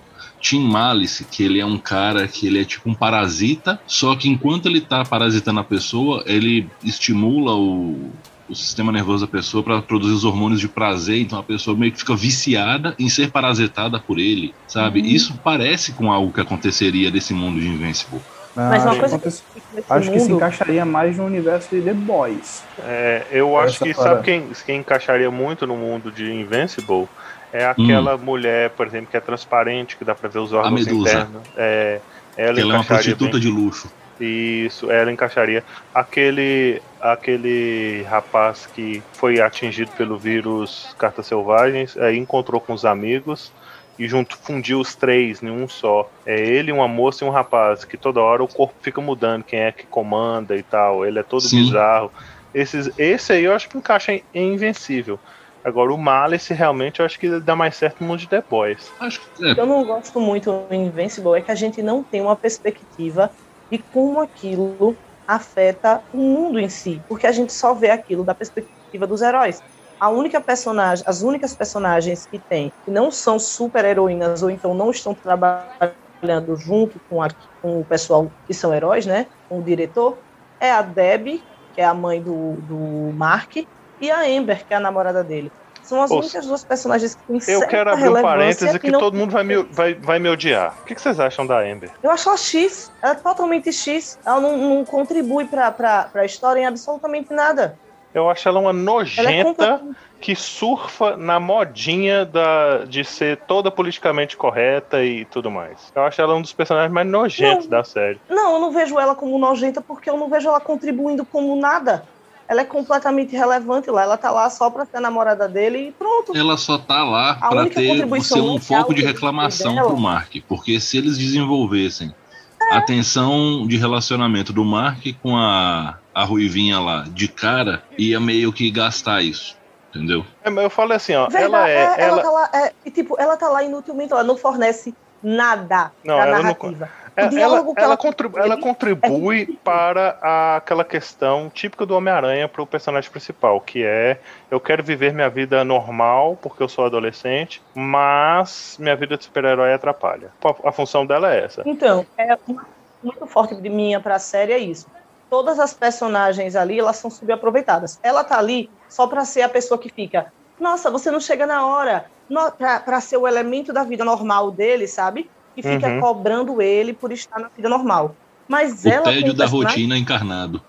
Tim Malice, que ele é um cara que ele é tipo um parasita, só que enquanto ele tá parasitando a pessoa, ele estimula o, o sistema nervoso da pessoa para produzir os hormônios de prazer, então a pessoa meio que fica viciada em ser parasitada por ele, sabe? Uhum. Isso parece com algo que aconteceria desse mundo de Invincible. Mas uma acho, coisa que acontece- Nesse acho que se mundo- encaixaria mais no universo de The Boys. É, eu acho que parada. sabe quem, quem encaixaria muito no mundo de Invincible? É aquela mulher, por exemplo, que é transparente, que dá pra ver os órgãos Medusa. internos. É, ela, Ela é uma encaixaria prostituta bem. de luxo. Isso, ela encaixaria. Aquele, aquele rapaz que foi atingido pelo vírus Cartas Selvagens, aí encontrou com os amigos e junto fundiu os três em um só. É ele, uma moça e um rapaz, que toda hora o corpo fica mudando, quem é que comanda e tal. Ele é todo Sim. bizarro. Esses, esse aí eu acho que encaixa em, em Invencível. Agora o Malice realmente eu acho que dá mais certo no mundo de The Boys. Acho que é, O que eu não gosto muito no Invincible é que a gente não tem uma perspectiva de como aquilo afeta o mundo em si, porque a gente só vê aquilo da perspectiva dos heróis. A única personagem, as únicas personagens que tem que não são super heroínas ou então não estão trabalhando junto com, a- com o pessoal que são heróis, né, com o diretor, é a Debbie, que é a mãe do, do Mark, e a Amber, que é a namorada dele. São as únicas duas personagens que têm Eu quero abrir um parêntese que não todo mundo vai me, vai, vai me odiar. O que, que vocês acham da Amber? Eu acho ela X. Ela é totalmente X. Ela não, não contribui pra, pra, pra história em absolutamente nada. Eu acho ela uma Ela é nojenta completamente... que surfa na modinha da, de ser toda politicamente correta e tudo mais. Eu acho ela um dos personagens mais nojentos Não. da série. Não, eu não vejo ela como nojenta porque eu não vejo ela contribuindo como nada. Ela é completamente irrelevante lá. Ela tá lá só pra ser a namorada dele e pronto. ela só tá lá A para única ter contribuição ser um foco de reclamação pro Mark, porque se eles desenvolvessem a tensão de relacionamento do Mark com a, a Ruivinha lá de cara, ia meio que gastar isso, entendeu? É, mas eu falo assim, ó, Verdade, ela é. ela, Ela, tá lá, é, tipo, ela tá lá inutilmente, ela não fornece nada Não, pra ela não- narrativa. é- o ela, diálogo que ela ela contribu- ele- ela contribui para a- aquela questão típica do Homem-Aranha pro personagem principal, que é eu quero viver minha vida normal, porque eu sou adolescente, mas minha vida de super-herói atrapalha. A, a função dela é essa. Então, é muito forte de minha pra série é isso. Todas as personagens ali, elas são subaproveitadas. Ela tá ali só pra ser a pessoa que fica, nossa, você não chega na hora, pra ser o elemento da vida normal dele, sabe? E fica Uhum. cobrando ele por estar na vida normal. Mas O ela tédio da rotina encarnado.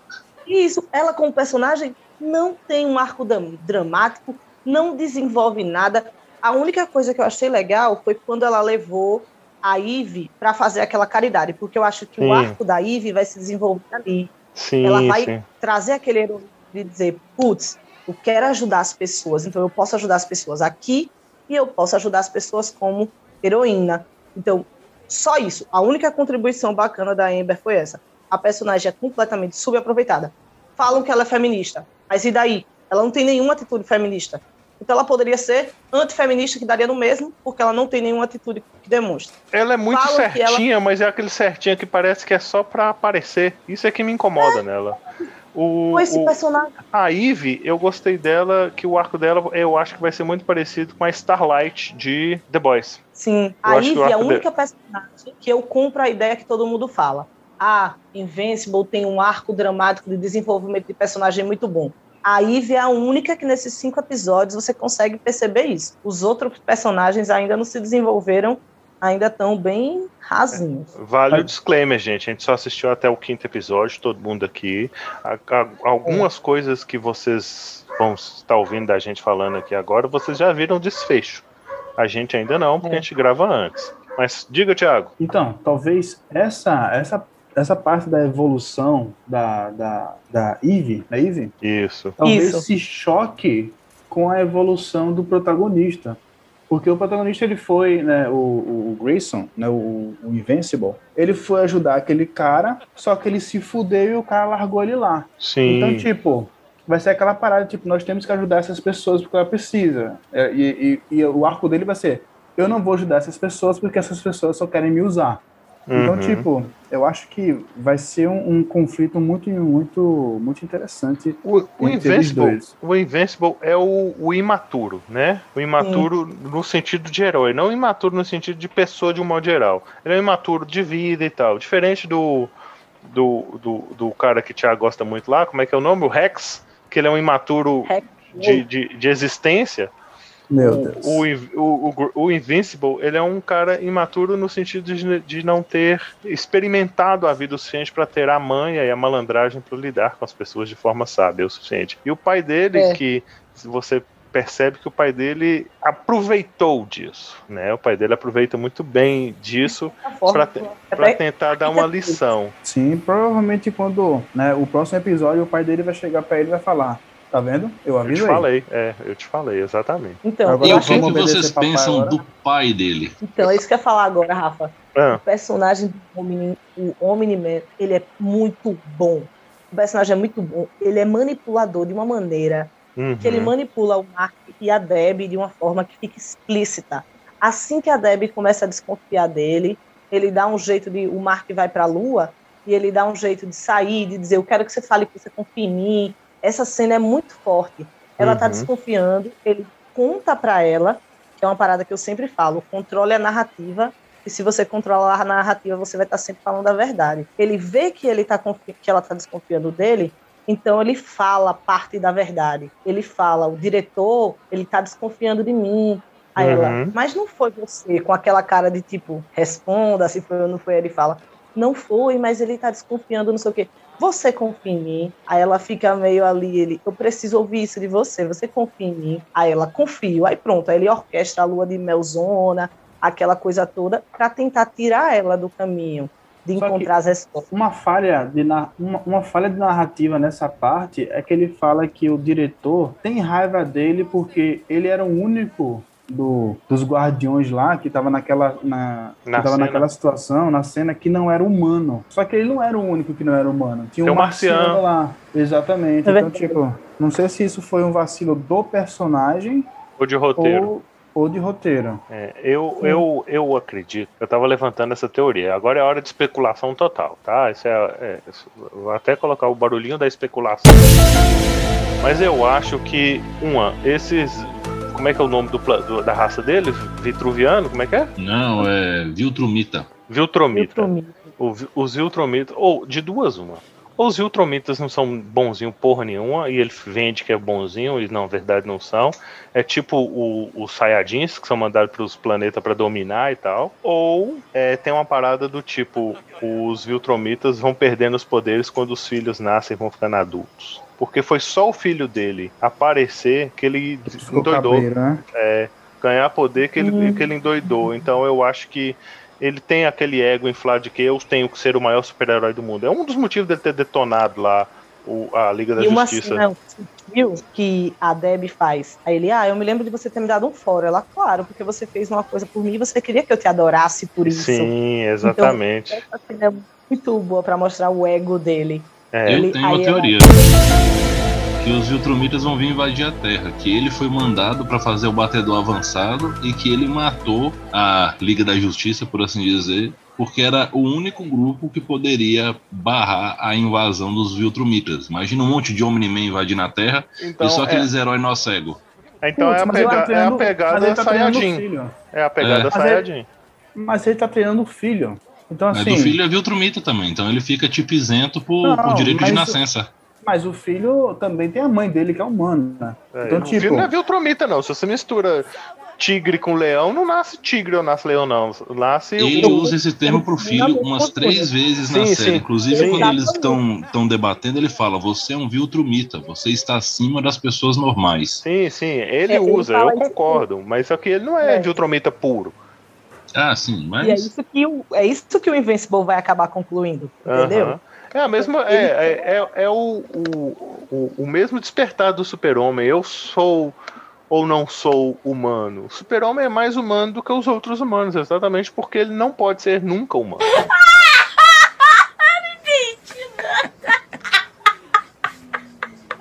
Isso, ela como personagem não tem um arco dramático, não desenvolve nada. A única coisa que eu achei legal foi quando ela levou a Eve para fazer aquela caridade, porque eu acho que Sim. o arco da Eve vai se desenvolver ali. Sim, Ela vai sim. trazer aquele herói de dizer, putz, eu quero ajudar as pessoas, então eu posso ajudar as pessoas aqui e eu posso ajudar as pessoas como heroína. Então, só isso. A única contribuição bacana da Amber foi essa. A personagem é completamente subaproveitada. Falam que ela é feminista, mas e daí? Ela não tem nenhuma atitude feminista. Então ela poderia ser antifeminista, que daria no mesmo, porque ela não tem nenhuma atitude que demonstre. Ela é muito Falam certinha, ela- mas é aquele certinho que parece que é só pra aparecer. Isso é que me incomoda nela. O, Com esse o- personagem. a Ivy, eu gostei dela, que o arco dela eu acho que vai ser muito parecido com a Starlight de The Boys. Sim, Eu a Ivy é a única personagem que eu compro a ideia que todo mundo fala. Ah, Invincible tem um arco dramático de desenvolvimento de personagem muito bom. A Ivy é a única que nesses cinco episódios você consegue perceber isso. Os outros personagens ainda não se desenvolveram, ainda estão bem rasinhos. Vale o disclaimer, gente. A gente só assistiu até o quinto episódio, todo mundo aqui. Algumas coisas que vocês vão estar ouvindo da gente falando aqui agora, vocês já viram o desfecho. A gente ainda não, porque É. a gente grava antes. Mas diga, Thiago. Então, talvez essa, essa, essa parte da evolução da, da, da Eve, da Eve, Isso. talvez Isso. se choque com a evolução do protagonista. Porque o protagonista ele foi, né, o, o Grayson, né, o, o Invincible, ele foi ajudar aquele cara, só que ele se fudeu e o cara largou ele lá. Sim. Então, tipo, vai ser aquela parada, tipo, nós temos que ajudar essas pessoas porque ela precisa. É, e, e- e o arco dele vai ser, eu não vou ajudar essas pessoas porque essas pessoas só querem me usar. Então, Uhum. tipo, eu acho que vai ser um, um conflito muito, muito, muito interessante. O, o Invincible, dois. o Invincible é o, o imaturo, né? O imaturo no sentido de herói, não o imaturo no sentido de pessoa de um modo geral. Ele é um imaturo de vida e tal. Diferente do, do, do, do cara que o Thiago gosta muito lá, como é que é o nome? O Rex, que ele é um imaturo de, de, de existência. Meu O, Deus. o, o, o, o Invincible, ele é um cara imaturo no sentido de, de não ter experimentado a vida o suficiente para ter a manha e a malandragem para lidar com as pessoas de forma sábia o suficiente. E o pai dele, É. que se você percebe que o pai dele aproveitou disso, né? O pai dele aproveita muito bem disso te- é para tentar dar uma lição. Sim, provavelmente quando né, o próximo episódio o pai dele vai chegar pra ele e vai falar, tá vendo? Eu Eu te falei, é, eu te falei, exatamente. Então, Agora E eu o que, vocês pensam agora? do pai dele? Então, é isso que eu ia falar agora, Rafa. Ah, O personagem do Omni, o Omni-Man, ele é muito bom. O personagem é muito bom. Ele é manipulador de uma maneira que ele uhum. manipula o Mark e a Deb de uma forma que fica explícita. Assim que a Deb começa a desconfiar dele, ele dá um jeito de. O Mark vai para a Lua e ele dá um jeito de sair, de dizer: Eu quero que você fale que você confia em mim. Essa cena é muito forte. Ela está Uhum. desconfiando, ele conta para ela, que é uma parada que eu sempre falo: controle a narrativa. E se você controlar a narrativa, você vai estar sempre falando a verdade. Ele vê que ele tá que ela está desconfiando dele, então ele fala parte da verdade. Ele fala, o diretor, ele tá desconfiando de mim. Aí ela, Uhum. mas não foi você, com aquela cara de tipo, responda se foi ou não foi. Ele fala, não foi, mas ele tá desconfiando, não sei o quê. Você confia em mim? Aí ela fica meio ali, ele, eu preciso ouvir isso de você, você confia em mim? Aí ela, confio. Aí pronto, aí ele orquestra a lua de melzona, aquela coisa toda, para tentar tirar ela do caminho de Só encontrar as respostas. Uma falha, de na- uma, uma falha de narrativa nessa parte é que ele fala que o diretor tem raiva dele porque ele era o único do, dos guardiões lá que estava naquela, na, que Na tava naquela situação, na cena, que não era humano. Só que ele não era o único que não era humano. Tinha Tem um marciano. marciano lá. Exatamente. É então, tipo, não sei se isso foi um vacilo do personagem Ou de roteiro. ou, ou de roteiro. É, eu, eu, eu acredito, eu estava levantando essa teoria. Agora é hora de especulação total, tá? Isso é, é, isso- vou até colocar o barulhinho da especulação. Mas eu acho que, uma, esses. Como é que é o nome do, do- da raça deles? Vitruviano? Como é que é? Não, é Viltrumita. Viltromita. Ultramita. O os Viltromitas, ou de duas uma. Ou os Viltromitas não são bonzinho porra nenhuma, e ele vende que é bonzinho, e na verdade não são. É tipo o- os Saiyajins, que são mandados para os planetas para dominar e tal. Ou é, tem uma parada do tipo, os Viltromitas vão perdendo os poderes quando os filhos nascem e vão ficando adultos. Porque foi só o filho dele aparecer que ele Ficou endoidou cabreiro, né? ganhar poder que ele, Uhum. que ele endoidou. Então eu acho que ele tem aquele ego inflado de que eu tenho que ser o maior super-herói do mundo. É um dos motivos dele ter detonado lá o, a Liga da e uma Justiça. cena sutil que a Deb faz. Aí ele, ah, eu me lembro de você ter me dado um fora. Ela, claro, porque você fez uma coisa por mim e você queria que eu te adorasse por isso. Sim, exatamente. Essa cena é muito boa pra mostrar o ego dele. É, Eu Ele- tenho uma ela- teoria. Que os Viltrumitas vão vir invadir a Terra. Que ele foi mandado pra fazer o batedor avançado e que ele matou a Liga da Justiça, por assim dizer, porque era o único grupo que poderia barrar a invasão dos Viltrumitas. Imagina um monte de Omni-Man invadindo a Terra então, e só é, aqueles heróis nó cego. então é, a tá pega- é a treinando- pegada tá treinando Sayajin. É a pegada É. Mas ele- Sayajin. Mas ele tá treinando o filho. Então, Mas assim. do filho é Viltrumita também, então ele fica tipo isento por, Não, por direito de mas- nascença. Mas o filho também tem a mãe dele, que é humana. É, Então, o tipo- filho não é Viltrumita, não. Se você mistura tigre com leão, não nasce tigre ou nasce leão, não. Nasce Ele o. usa esse termo pro filho umas três vezes na Sim, série. sim. Inclusive, Sim. quando eles estão estão debatendo, ele fala: Você é um Viltrumita, você está acima das pessoas normais. Sim, sim, ele É, ele usa, fala eu isso concordo. Mas só que ele não é, É. Viltrumita puro. Ah, sim, E é mas. isso que o, é isso que o Invincible vai acabar concluindo, entendeu? É a mesma. É, é, é, é o, o, o, mesmo despertar do super-homem. Eu sou ou não sou humano. O super-homem é mais humano do que os outros humanos, exatamente porque ele não pode ser nunca humano. [laughs]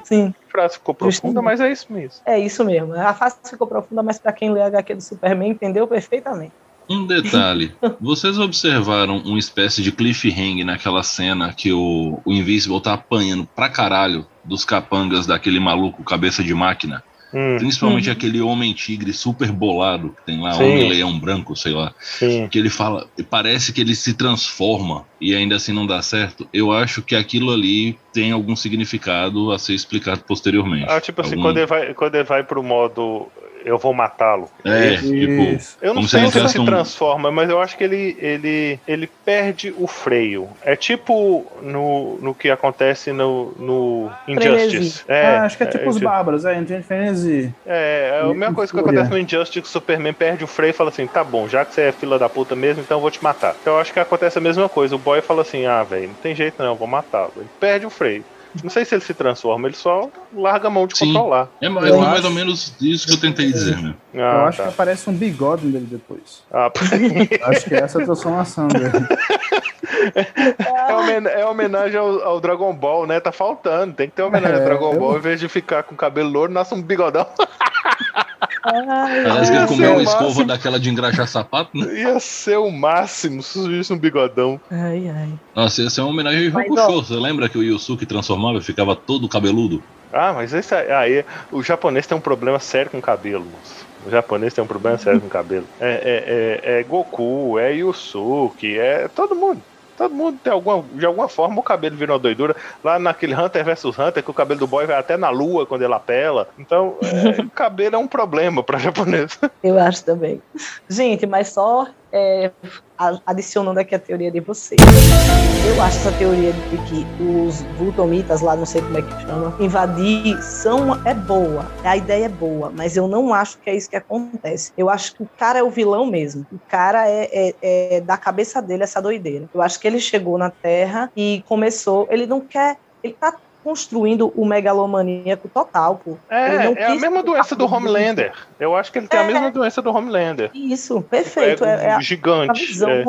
Sim, A frase ficou profunda, mas é isso mesmo. é isso mesmo. A face ficou profunda, mas pra quem lê a HQ do Superman entendeu perfeitamente. Um detalhe: vocês observaram uma espécie de cliffhanger naquela cena que o, o Invincible tá apanhando pra caralho dos capangas daquele maluco cabeça de máquina? Hum, Principalmente Uhum. aquele homem tigre super bolado, que tem lá, Sim. homem leão branco, sei lá. sim. que ele fala, parece que ele se transforma e ainda assim não dá certo, eu acho que aquilo ali tem algum significado a ser explicado posteriormente. Ah, tipo assim, Algum- quando, ele vai, quando ele vai pro modo eu vou matá-lo. É, isso? tipo. Eu não sei se ele se um- transforma, mas eu acho que ele, ele, ele perde o freio. É tipo no, no que acontece no, no Injustice. Frenesi. É, Ah, acho que é tipo os tipo- bárbaros, é, entre frenesi. É, é a mesma coisa que acontece no Injustice, que o Superman perde o freio e fala assim, tá bom, já que você é fila da puta mesmo, então eu vou te matar. Então eu acho que acontece a mesma coisa. O boy fala assim, ah, velho, não tem jeito não, eu vou matá-lo. Ele perde o freio. Não sei se ele se transforma, ele só larga a mão de Sim. controlar. é, é Eu mais acho- ou menos isso que eu tentei dizer, né? Eu Ah, acho tá. que aparece um bigode dele depois. Ah, [laughs] [laughs] Acho que essa é a transformação dele. É, é homenagem ao, ao Dragon Ball, né? Tá faltando. Tem que ter homenagem ao É, Dragon eu- Ball. Em vez de ficar com cabelo louro, nasce um bigodão. [laughs] Ai, Parece que ia ele ser comeu uma escova máximo. daquela de engraxar sapato, né? Ia ser o máximo se surgisse um bigodão. ai, ai. Nossa, essa é uma homenagem ao Hakusho. Você lembra que o Yusuke transformava e ficava todo cabeludo? Ah, mas esse aí, aí, o japonês tem um problema sério com cabelo. moço. O japonês tem um problema sério com cabelo. É, é, é, é Goku, é Yusuke, é todo mundo. Todo mundo tem alguma, de alguma forma o cabelo vira uma doidura. Lá naquele Hunter vs Hunter, que o cabelo do boy vai até na lua quando ele apela. Então, é, o [laughs] cabelo é um problema pra japonês. Eu acho também. Gente, mas só é, adicionando aqui a teoria de vocês. Eu acho essa teoria de que os vultomitas lá, não sei como é que chama, invadir são é boa. A ideia é boa, mas eu não acho que é isso que acontece. Eu acho que o cara é o vilão mesmo. O cara é, é- é da cabeça dele essa doideira. Eu acho que ele chegou na Terra e começou. Ele não quer. Ele tá construindo o megalomaníaco total, pô. É, é a mesma doença do Homelander. Eu acho que ele tem a É. mesma doença do Homelander. Isso, perfeito. É, é a- a gigante. visão é.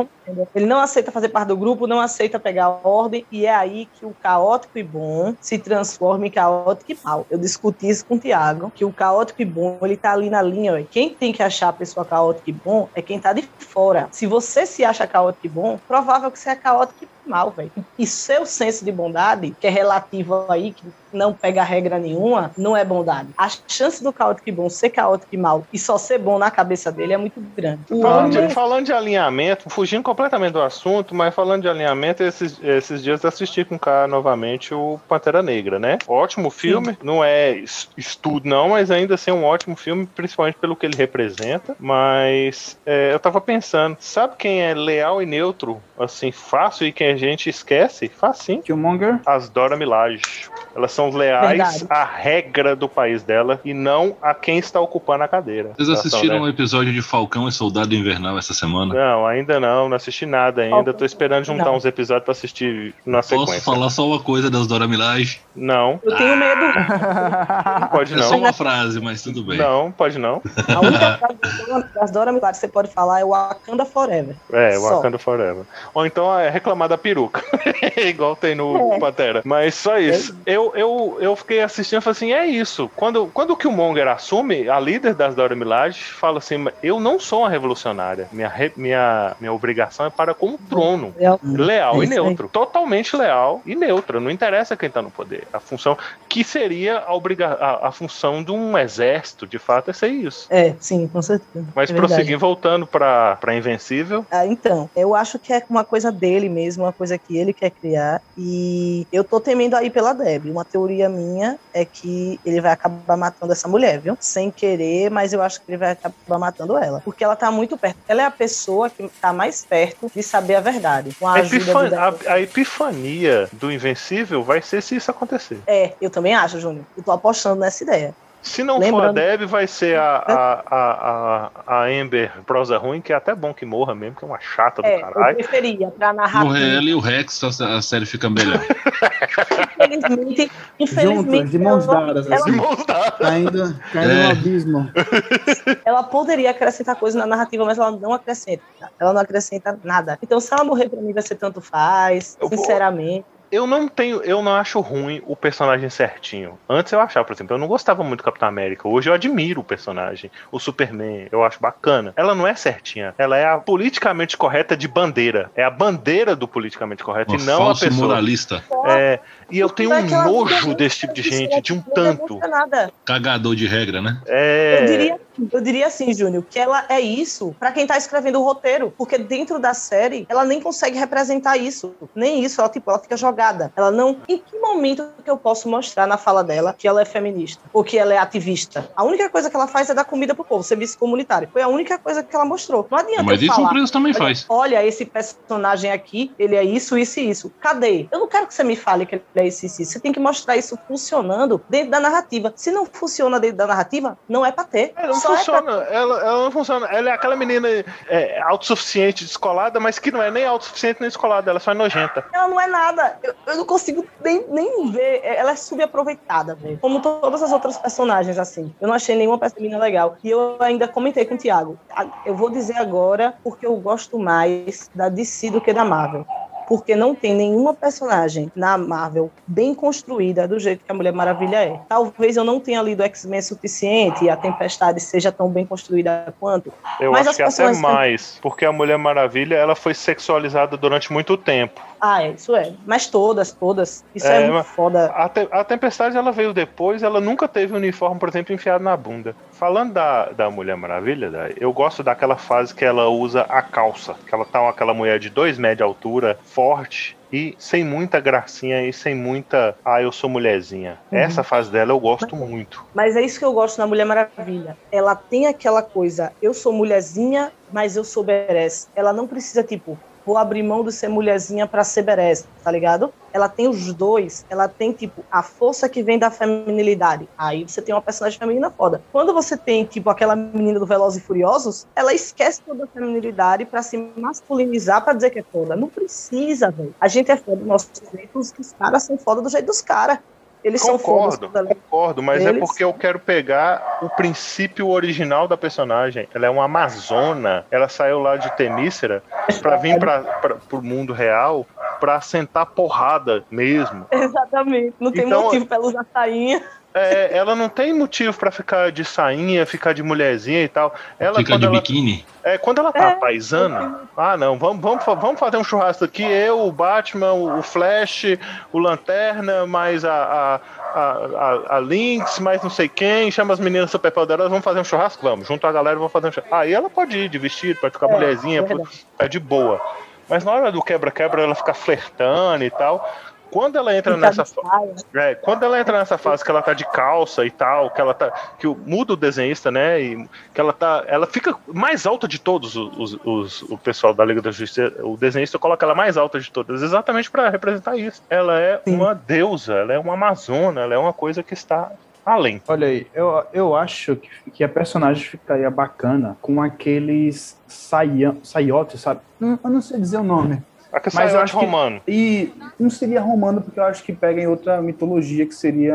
Ele não aceita fazer parte do grupo, não aceita pegar a ordem, e é aí que o caótico e bom se transforma em caótico e mal. Eu discuti isso com o Tiago, que o caótico e bom, ele tá ali na linha, ó. quem tem que achar a pessoa caótica e bom é quem tá de fora. Se você se acha caótico e bom, provável que você é caótico e mal, velho. E seu senso de bondade, que é relativo aí, que não pega regra nenhuma, não é bondade. A chance do caótico e bom ser caótico e mal e só ser bom na cabeça dele é muito grande. Falando de, falando de alinhamento, fugindo completamente do assunto, mas falando de alinhamento, esses, esses dias eu assisti com o cara novamente o Pantera Negra, né? Ótimo filme, não é es- estudo não, mas ainda assim é um ótimo filme, principalmente pelo que ele representa. Mas é, eu tava pensando, sabe quem é leal e neutro, assim, fácil e quem a gente esquece? Facinho. Killmonger. As Dora Milaje. Elas são leais Verdade. à regra do país dela e não a quem está ocupando a cadeira. Vocês são, assistiram né? um episódio de Falcão e Soldado Invernal essa semana? Não, ainda não, não assisti nada ainda. Tô esperando juntar Não. uns episódios pra assistir na Posso sequência. falar só uma coisa das Dora Milaje? Não, Eu tenho medo. não [laughs] pode É só não. uma frase, mas tudo bem. Não, pode não. A única frase das Dora Milaje que você pode falar é Wakanda Forever. É, Só. Wakanda Forever. Ou então é reclamar da peruca. [laughs] Igual tem no É. Pantera. Mas só isso. Eu, eu, eu fiquei assistindo e falei assim: é isso. Quando, quando o Killmonger assume, a líder das Dora Milaje fala assim: eu não sou uma revolucionária. Minha, re- minha, minha obrigação é para com o trono. Leal É e isso aí. neutro. Totalmente leal e neutro. Não interessa quem tá no poder. A função que seria a, obriga a, a função de um exército, de fato, é ser isso. É, sim, com certeza. Mas É prosseguir voltando pra, pra Invencível. Ah, então, eu acho que é uma coisa dele mesmo, uma coisa que ele quer criar. E eu tô temendo aí pela Deb. Uma teoria minha é que ele vai acabar matando essa mulher, viu? Sem querer, mas eu acho que ele vai acabar matando ela. Porque ela tá muito perto. Ela é a pessoa que tá mais perto de saber a verdade. Com a, A, epifan- a- a epifania do Invencível vai ser se isso acontecer. É, eu também acho, Júnior. Eu tô apostando nessa ideia. Se não Lembrando- for a Deb, vai ser a, [laughs] a, a, a, a Amber prosa ruim, que é até bom que morra mesmo, que é uma chata do É, eu caralho. preferia pra Morrer narrativa. ela e o Rex, a a série fica melhor. Infelizmente, infelizmente Juntas, de mãos ela- dadas, ela- assim, Mãos dadas. caindo, caindo É. no abismo. ela poderia acrescentar coisas na narrativa, mas ela não acrescenta. Ela não acrescenta nada. Então, se ela morrer pra mim, vai ser tanto faz, Eu vou- sinceramente. Eu não tenho, eu não acho ruim o personagem certinho. Antes eu achava, por exemplo, eu não gostava muito do Capitão América. Hoje eu admiro o personagem, o Superman, eu acho bacana. Ela não é certinha, ela é a politicamente correta de bandeira. É a bandeira do politicamente correto Um e não a pessoa. moralista, É, e eu tenho um nojo desse tipo de gente, de um não tanto. cagador de regra, né? É, Eu, diria, eu diria assim, Júnior, que ela é isso pra quem tá escrevendo o roteiro. Porque dentro da série, ela nem consegue representar isso. Nem isso. Ela, tipo, ela fica jogada. Ela não. Que momento que eu posso mostrar na fala dela que ela é feminista? Ou que ela é ativista? A única coisa que ela faz é dar comida pro povo, serviço comunitário. Foi a única coisa que ela mostrou. Não adianta Mas eu isso o falar. preso também Olha, faz. Olha, esse personagem aqui, ele é isso, isso e isso. Cadê? Eu não quero que você me fale que ele é isso, isso, isso. Você tem que mostrar isso funcionando dentro da narrativa. Se não funciona dentro da narrativa, não é pra ter. Ela não Só é funciona, ela, ela não funciona. Ela é aquela menina é, autossuficiente, descolada, mas que não é nem autossuficiente nem descolada, ela só é nojenta. pra... Ela não é nada. Eu, eu não consigo nem, nem ver. Ela é subaproveitada, velho. Como todas as outras personagens, assim. Eu não achei nenhuma personagem legal. E eu ainda comentei com o Thiago. A- Eu vou dizer agora porque eu gosto mais da DC do que da Marvel. Porque não tem nenhuma personagem na Marvel bem construída do jeito que a Mulher Maravilha é. Talvez eu não tenha lido X-Men suficiente e a Tempestade seja tão bem construída quanto. Eu Mas acho que até mais, porque a Mulher Maravilha ela foi sexualizada durante muito tempo. Ah, é, isso é. Mas todas, todas. Isso É, é, muito mas- foda. A, Te- a Tempestade ela veio depois, ela nunca teve um uniforme, por exemplo, enfiado na bunda. Falando da, da Mulher Maravilha, da- eu gosto daquela fase que ela usa a calça, que ela tá aquela mulher de dois metros de altura, forte. E sem muita gracinha e sem muita. Ah, eu sou mulherzinha. Uhum. Essa fase dela eu gosto muito. Mas é isso que eu gosto na Mulher Maravilha. Ela tem aquela coisa, eu sou mulherzinha, mas eu sou berés. Ela não precisa, tipo, vou abrir mão de ser mulherzinha pra ser berés, tá ligado? Ela tem os dois. Ela tem, tipo, a força que vem da feminilidade. Aí você tem uma personagem feminina foda. Quando você tem, tipo, aquela menina do Velozes e Furiosos, ela esquece toda a feminilidade pra se masculinizar pra dizer que é foda. Não precisa, velho. A gente é foda do nosso jeito, os caras são foda do jeito dos caras. Eles Concordo, são concordo, mas é Eles- porque eu quero pegar o princípio original da personagem. Ela é uma amazona. Ela saiu lá de Temícera pra vir pra, pro mundo real pra sentar porrada mesmo. [laughs] Exatamente. Não tem Então- motivo pra ela usar sainha. É, ela não tem motivo pra ficar de sainha, ficar de mulherzinha e tal. Ela, Fica quando de ela, biquíni. é, quando ela tá É. paisana, ah não, vamos, vamos, vamos fazer um churrasco aqui, eu, o Batman, o Flash, o Lanterna, mais a, a, a, a, a Lynx, mais não sei quem, chama as meninas super poderosas, vamos fazer um churrasco? Vamos, junto a galera, vamos fazer um churrasco. Aí ela pode ir de vestido, pode ficar É, mulherzinha, verdade. é de boa. Mas na hora do quebra-quebra ela fica flertando e tal. Quando ela entra Ficar nessa é, quando ela entra nessa fase que ela tá de calça e tal, que ela tá. que o- muda o desenhista, né? E que ela tá. Ela fica mais alta de todos os, os- os- o pessoal da Liga da Justiça. O desenhista coloca ela mais alta de todas, exatamente pra representar isso. Ela é Sim. uma deusa, ela é uma amazona, ela é uma coisa que está além. Olha aí, eu, eu acho que, que a personagem ficaria bacana com aqueles saia- saiotes, sabe? Eu não sei dizer o nome. A que Mas eu saiu acho que- romano. E não seria romano, porque eu acho que pega em outra mitologia que seria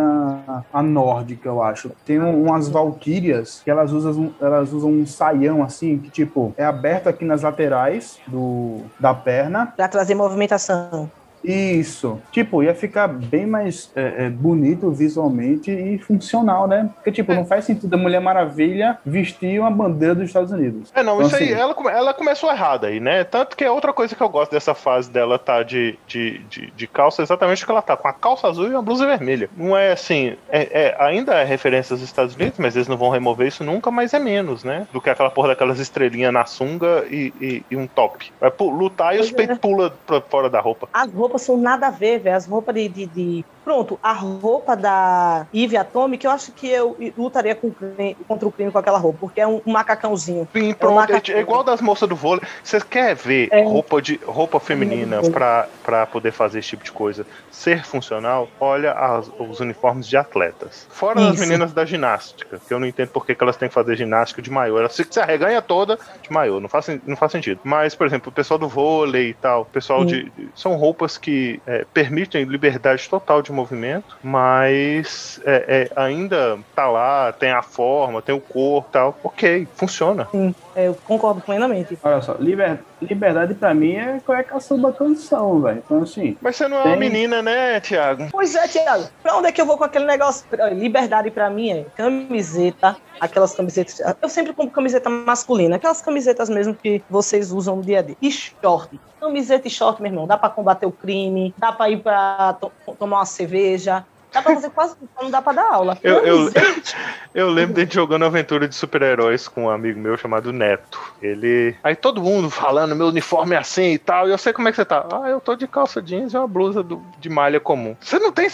a nórdica, eu acho. Tem um- umas valquírias que elas usam, um- elas usam um saião assim, que tipo, é aberto aqui nas laterais do, da perna. Pra trazer movimentação. Isso. Tipo, ia ficar bem mais é, é, bonito visualmente e funcional, né? Porque, tipo, não faz sentido a Mulher Maravilha vestir uma bandeira dos Estados Unidos. É, não, Então, isso aí, assim- ela, come- ela começou errada aí, né? Tanto que é outra coisa que eu gosto dessa fase dela tá de, de, de, de calça, exatamente porque ela tá com a calça azul e uma blusa vermelha. Não é assim, é, é- ainda é referência aos Estados Unidos, mas eles não vão remover isso nunca, mas é menos, né? Do que aquela porra daquelas estrelinhas na sunga e, e, e um top. Vai lutar e os é. peitos pulam pra fora da roupa. As roupas são nada a ver, velho. As roupas de, de, de- Pronto, a roupa da Eve Atomic, eu acho que eu lutaria com o crime- contra o crime com aquela roupa, porque é um, um macacãozinho. Sim, É pronto, é, macacão. é igual das moças do vôlei. Você quer ver É. roupa, de, roupa feminina vôlei. pra, pra poder fazer esse tipo de coisa ser funcional? Olha as- os uniformes de atletas. Fora das Isso. meninas da ginástica, que eu não entendo por que, elas têm que fazer ginástica de maiô. Elas se, se arreganha toda de maiô, não faz, não faz sentido. Mas, por exemplo, o pessoal do vôlei e tal, o pessoal Sim. de. de- São roupas que é, permitem liberdade total de movimento, mas é, é, ainda tá lá, tem a forma, tem o corpo e tal. Ok, funciona. É, eu concordo plenamente. Olha só, liber- liberdade pra mim é qual é a caçamba canção, velho. Então, assim, Mas você não é uma menina, né, Thiago? Pois é, Thiago. Pra onde é que eu vou com aquele negócio? Liberdade pra mim é camiseta, aquelas camisetas. Eu sempre compro camiseta masculina, aquelas camisetas mesmo que vocês usam no dia a dia. E short. Camiseta e short, meu irmão. Dá pra combater o crime, dá pra ir pra to- tomar uma cerveja. Dá pra fazer quase tudo, não dá pra dar aula. Eu- eu- [laughs] Eu lembro de jogando aventura de super-heróis com um amigo meu chamado Neto. Ele. Aí todo mundo falando, meu uniforme é assim e tal. E eu sei como é que você tá. Ah, eu tô de calça jeans e uma blusa do- de malha comum. Você não tem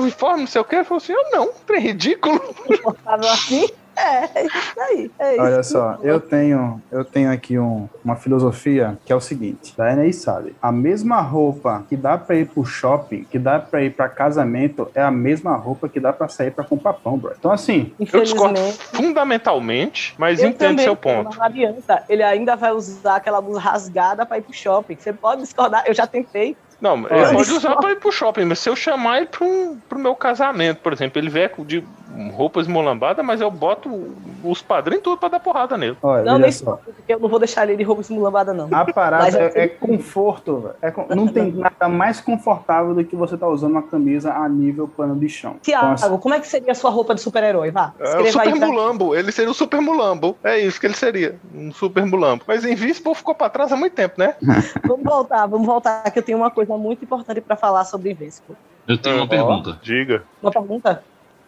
uniforme, não sei o quê? Ele falou assim: eu não, é ridículo. confortável assim. É, é isso aí. É isso. olha só, eu tenho, eu tenho aqui um- uma filosofia que é o seguinte: a Enéis sabe, a mesma roupa que dá pra ir pro shopping, que dá pra ir pra casamento, é a mesma roupa que dá pra sair pra comprar pão, bro. Então, assim, Eu discordo fundamentalmente, mas Eu entendo também, seu ponto. Não adianta. Ele ainda vai usar aquela blusa rasgada pra ir pro shopping. Você pode discordar. Eu já tentei. Não, ele pode usar pra ir pro shopping, mas se eu chamar ele pro, um, pro meu casamento, por exemplo, ele vier de roupa esmolambada, mas eu boto os padrinhos tudo pra dar porrada nele. olha, Não, nem só. porque eu não vou deixar ele de roupa esmulambada, não. A parada é, é conforto. É não tem nada mais confortável do que você tá usando uma camisa a nível pano de chão. Tiago, Então, assim, como é que seria a sua roupa de super-herói? Vá, É o escreva Super Mulambo, ele seria o Super Mulambo. É isso que ele seria, um Super Mulambo. Mas Invincible ficou pra trás há muito tempo, né? [laughs] Vamos voltar, vamos voltar, que eu tenho uma coisa muito importante pra falar sobre Invincible. Eu tenho uma Ó, pergunta. Diga. Uma pergunta?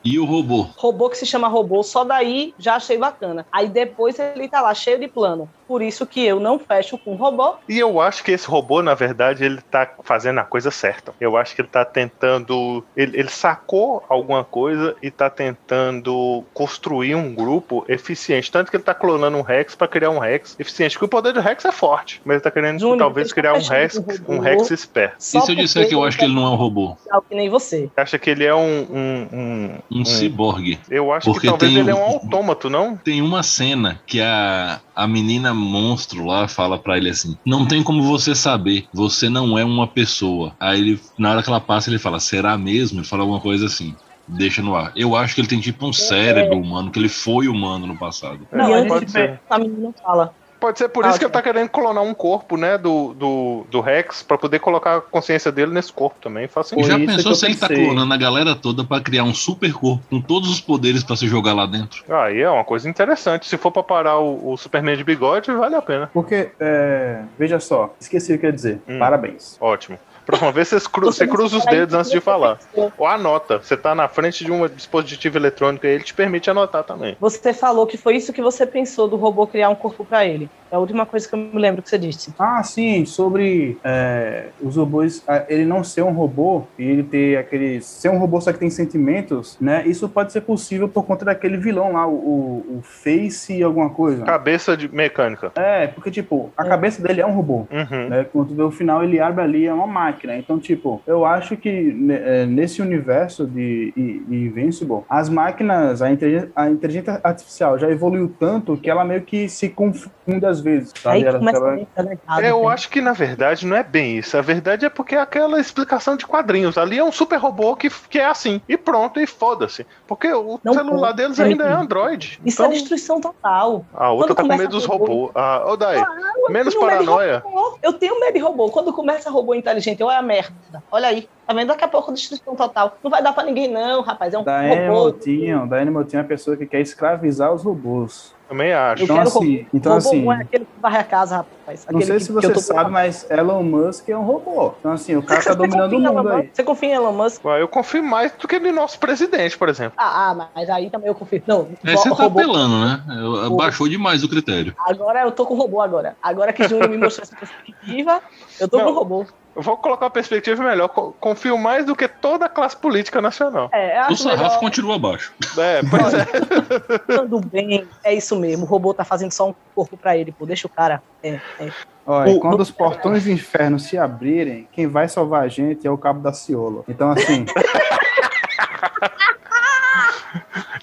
E o robô? Robô que se chama robô, só daí já achei bacana. Aí depois ele tá lá cheio de plano. Por isso que eu não fecho com robô. E eu acho que esse robô, na verdade, ele tá fazendo a coisa certa. Eu acho que ele tá tentando. Ele, ele sacou alguma coisa e tá tentando construir um grupo eficiente. Tanto que ele tá clonando um Rex pra criar um Rex eficiente. Porque o poder do Rex é forte. Mas ele tá querendo Júnior, talvez tá criar um Rex, um Rex esperto. Só e se eu disser que eu acho que ele não é um robô? é que nem você. Acha que ele é um. um, um- Um ciborgue. eu acho que Porque talvez tem ele é um autômato, não? Tem uma cena que a, a menina monstro lá fala pra ele assim: Não tem como você saber, você não é uma pessoa. Aí ele, na hora que ela passa, ele fala: Será mesmo? Ele fala alguma coisa assim. Deixa no ar. Eu acho que ele tem tipo um cérebro humano, que ele foi humano no passado. Não, É, de- ser. A menina fala. Pode ser por Ah, isso que ele tá querendo clonar um corpo, né, do, do, do Rex, pra poder colocar a consciência dele nesse corpo também. Faz sentido. Já pensou eu se ele tá clonando a galera toda pra criar um super corpo com todos os poderes pra se jogar lá dentro? Aí é uma coisa interessante. Se for pra parar o, o Superman de bigode, vale a pena. Porque, é, veja só, esqueci o que eu ia dizer. Hum. Parabéns. Ótimo. Próxima vez vocês cru- você cruza os dedos antes de falar. você- Ou anota. Você tá na frente de um dispositivo eletrônico e ele te permite anotar também. Você falou que foi isso que você pensou do robô criar um corpo pra ele. É a última coisa que eu me lembro que você disse. Ah, sim, sobre é, os robôs, ele não ser um robô e ele ter aqueles. ser um robô só que tem sentimentos, né? Isso pode ser possível por conta daquele vilão lá, o, o, Face alguma coisa. Cabeça de mecânica. É, porque, tipo, a cabeça dele é um robô. Uhum. Né? Quando tu vê o final, ele abre ali, é uma máquina. Então, tipo, eu acho que é, nesse universo de, de, de Invincible, as máquinas, a inteligência, a inteligência artificial já evoluiu tanto que ela meio que se confunde às vezes. Sabe? Aí Ela- começa ela- negado, É, eu né? acho que na verdade não é bem isso. A verdade é porque é aquela explicação de quadrinhos. Ali é um super robô que, que é assim. E pronto, e foda-se. Porque o Não celular pode. deles ainda é. Android. Isso então, é destruição total. a outra Quando tá com medo dos robô- robôs. Ah, ô Dai, Eu menos paranoia. robô. Eu tenho medo de robô. Quando começa robô inteligente, olha a merda. Olha aí. Tá vendo? Daqui a pouco destruição total. Não vai dar pra ninguém, não, rapaz. É um Da robô. Motinho, da Motinho é a pessoa que quer escravizar os robôs. Também acho. Então, assim, robô. então, robô assim- bom é aquele que varre a casa, rapaz. Não sei que- se você sabe, mas Elon Musk é um robô. Então, assim, o cara tá Você dominando o mundo aí. Você confia em Elon Musk? Eu confio mais do que no nosso presidente, por exemplo. Ah, ah, mas aí também eu confio. Não, Aí você tá apelando, né? Eu- Baixou demais o critério. Agora eu tô com robô agora. Agora que Júnior me mostrou essa perspectiva, eu tô Não. com robô. Eu vou colocar uma perspectiva melhor. Co- Confio mais do que toda a classe política nacional. É, O sarrafo melhor continua baixo. É, pois é. tudo bem. É isso mesmo. O robô tá fazendo só um corpo pra ele, pô. Deixa o cara. É, é. Olha, O- quando os portões do inferno se abrirem, quem vai salvar a gente é o Cabo da Ciolo. Então, assim, [laughs]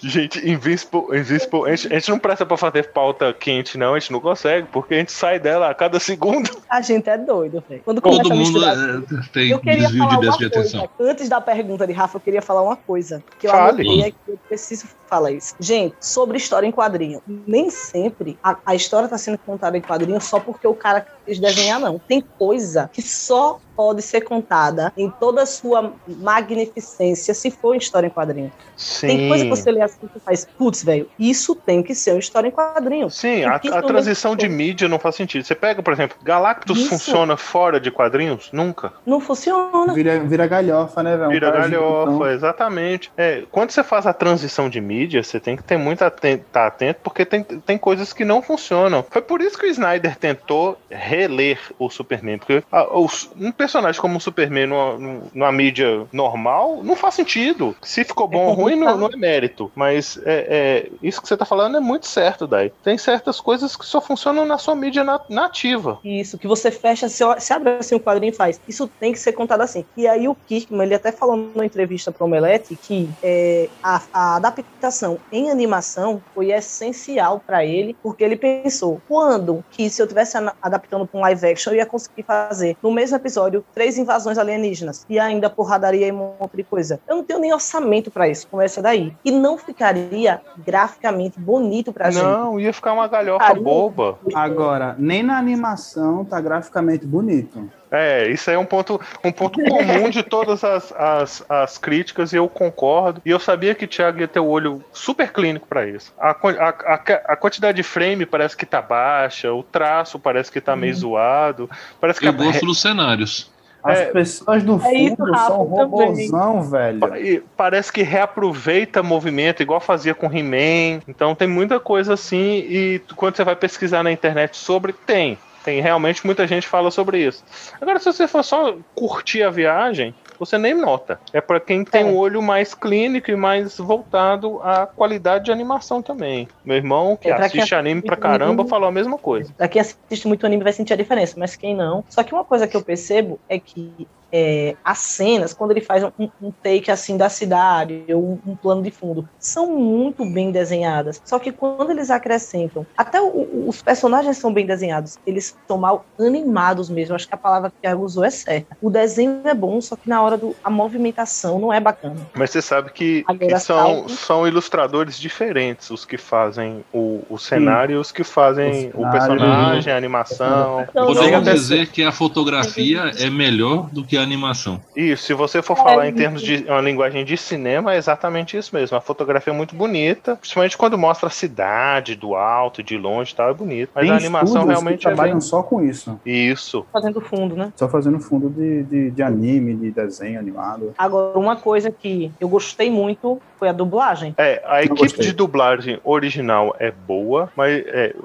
Gente, Invincible, Invincible a, gente, a gente não presta pra fazer pauta quente, não. A gente não consegue, porque a gente sai dela a cada segundo. A gente é doido, velho. Quando começa Todo a mundo misturar. é, tem Eu queria desvio falar de uma de coisa. atenção. Antes da pergunta de Rafa, eu queria falar uma coisa. Que eu Fale. anotei aqui, eu preciso falar isso. Gente, sobre história em quadrinho. Nem sempre a, a história está sendo contada em quadrinho só porque o cara quis desenhar, não. Tem coisa que só pode ser contada em toda a sua magnificência se for em história em quadrinho. Sim. Tem coisa que você lê assim e faz, putz, velho, isso tem que ser uma história em quadrinho. Sim, a, que a que eu transição de mídia não faz sentido. Você pega, por exemplo, Galactus Isso. funciona fora de quadrinhos? Nunca. Não funciona. vira, vira galhofa, né, velho? Vira galhofa, gigantão. exatamente. É, quando você faz a transição de mídia, você tem que ter muito atento, tá atento, porque tem, tem coisas que não funcionam. Foi por isso que o Snyder tentou reler o Superman, porque a- os- um personagem como o Superman numa, numa mídia normal não faz sentido. Se ficou bom ou ruim, não, não é mérito. Mas é, é, isso que você tá falando é muito certo, Dai. Tem certas coisas que só funcionam na sua mídia na- nativa. Isso, que você fecha, você abre assim o quadrinho e faz. Isso tem que ser contado assim. E aí o Kirkman, ele até falou numa entrevista pro Omelete que é, a, a adaptação em animação foi essencial para ele, porque ele pensou, quando que se eu tivesse adaptando para um live action, eu ia conseguir fazer no mesmo episódio três invasões alienígenas e ainda porradaria e um monte de coisa. Eu não tenho nem orçamento para isso, começa daí. E não ficaria graficamente bonito pra gente. Não, ia ficar uma galhofa boba. Agora, nem na animação tá graficamente bonito. É, isso aí é um ponto, um ponto comum de todas as, as, as críticas e eu concordo. E eu sabia que o Thiago ia ter o olho super clínico pra isso. A, a, a, a quantidade de frame parece que tá baixa, o traço parece que tá meio zoado. Parece que Eu a, gosto dos cenários. As É. pessoas do É isso, fundo Rafa, são também. robozão, velho. e parece que reaproveita movimento, igual fazia com He-Man. Então tem muita coisa assim, e quando você vai pesquisar na internet sobre, tem. Tem realmente muita gente fala sobre isso. Agora, se você for só curtir a viagem, você nem nota. É para quem tem É. um olho mais clínico e mais voltado à qualidade de animação também. Meu irmão, que É, assiste anime pra caramba, anime- falou a mesma coisa. Pra quem assiste muito anime vai sentir a diferença, mas quem não. Só que uma coisa que eu percebo é que é, as cenas, quando ele faz um, um take assim da cidade, ou um, um plano de fundo, são muito bem desenhadas. Só que quando eles acrescentam, até o- o- os personagens são bem desenhados, eles são mal animados mesmo. Acho que a palavra que ela usou é certa. O desenho é bom, só que na hora do a movimentação não é bacana. Mas você sabe que, que são, são ilustradores diferentes os que fazem o, o cenário e os que fazem O o personagem, a animação. Então, Podemos dizer que a fotografia é melhor do que a animação. Isso, se você for falar em termos de uma linguagem de cinema, é exatamente isso mesmo. A fotografia é muito bonita, principalmente quando mostra a cidade do alto, de longe e tal, é bonito. Mas Tem a animação realmente que é trabalham bem... só com isso. Isso. Fazendo fundo, né? Só fazendo fundo de, de, de anime, de desenho animado. Agora, uma coisa que eu gostei muito foi a dublagem. É, a equipe gostei. de dublagem original é boa, mas é,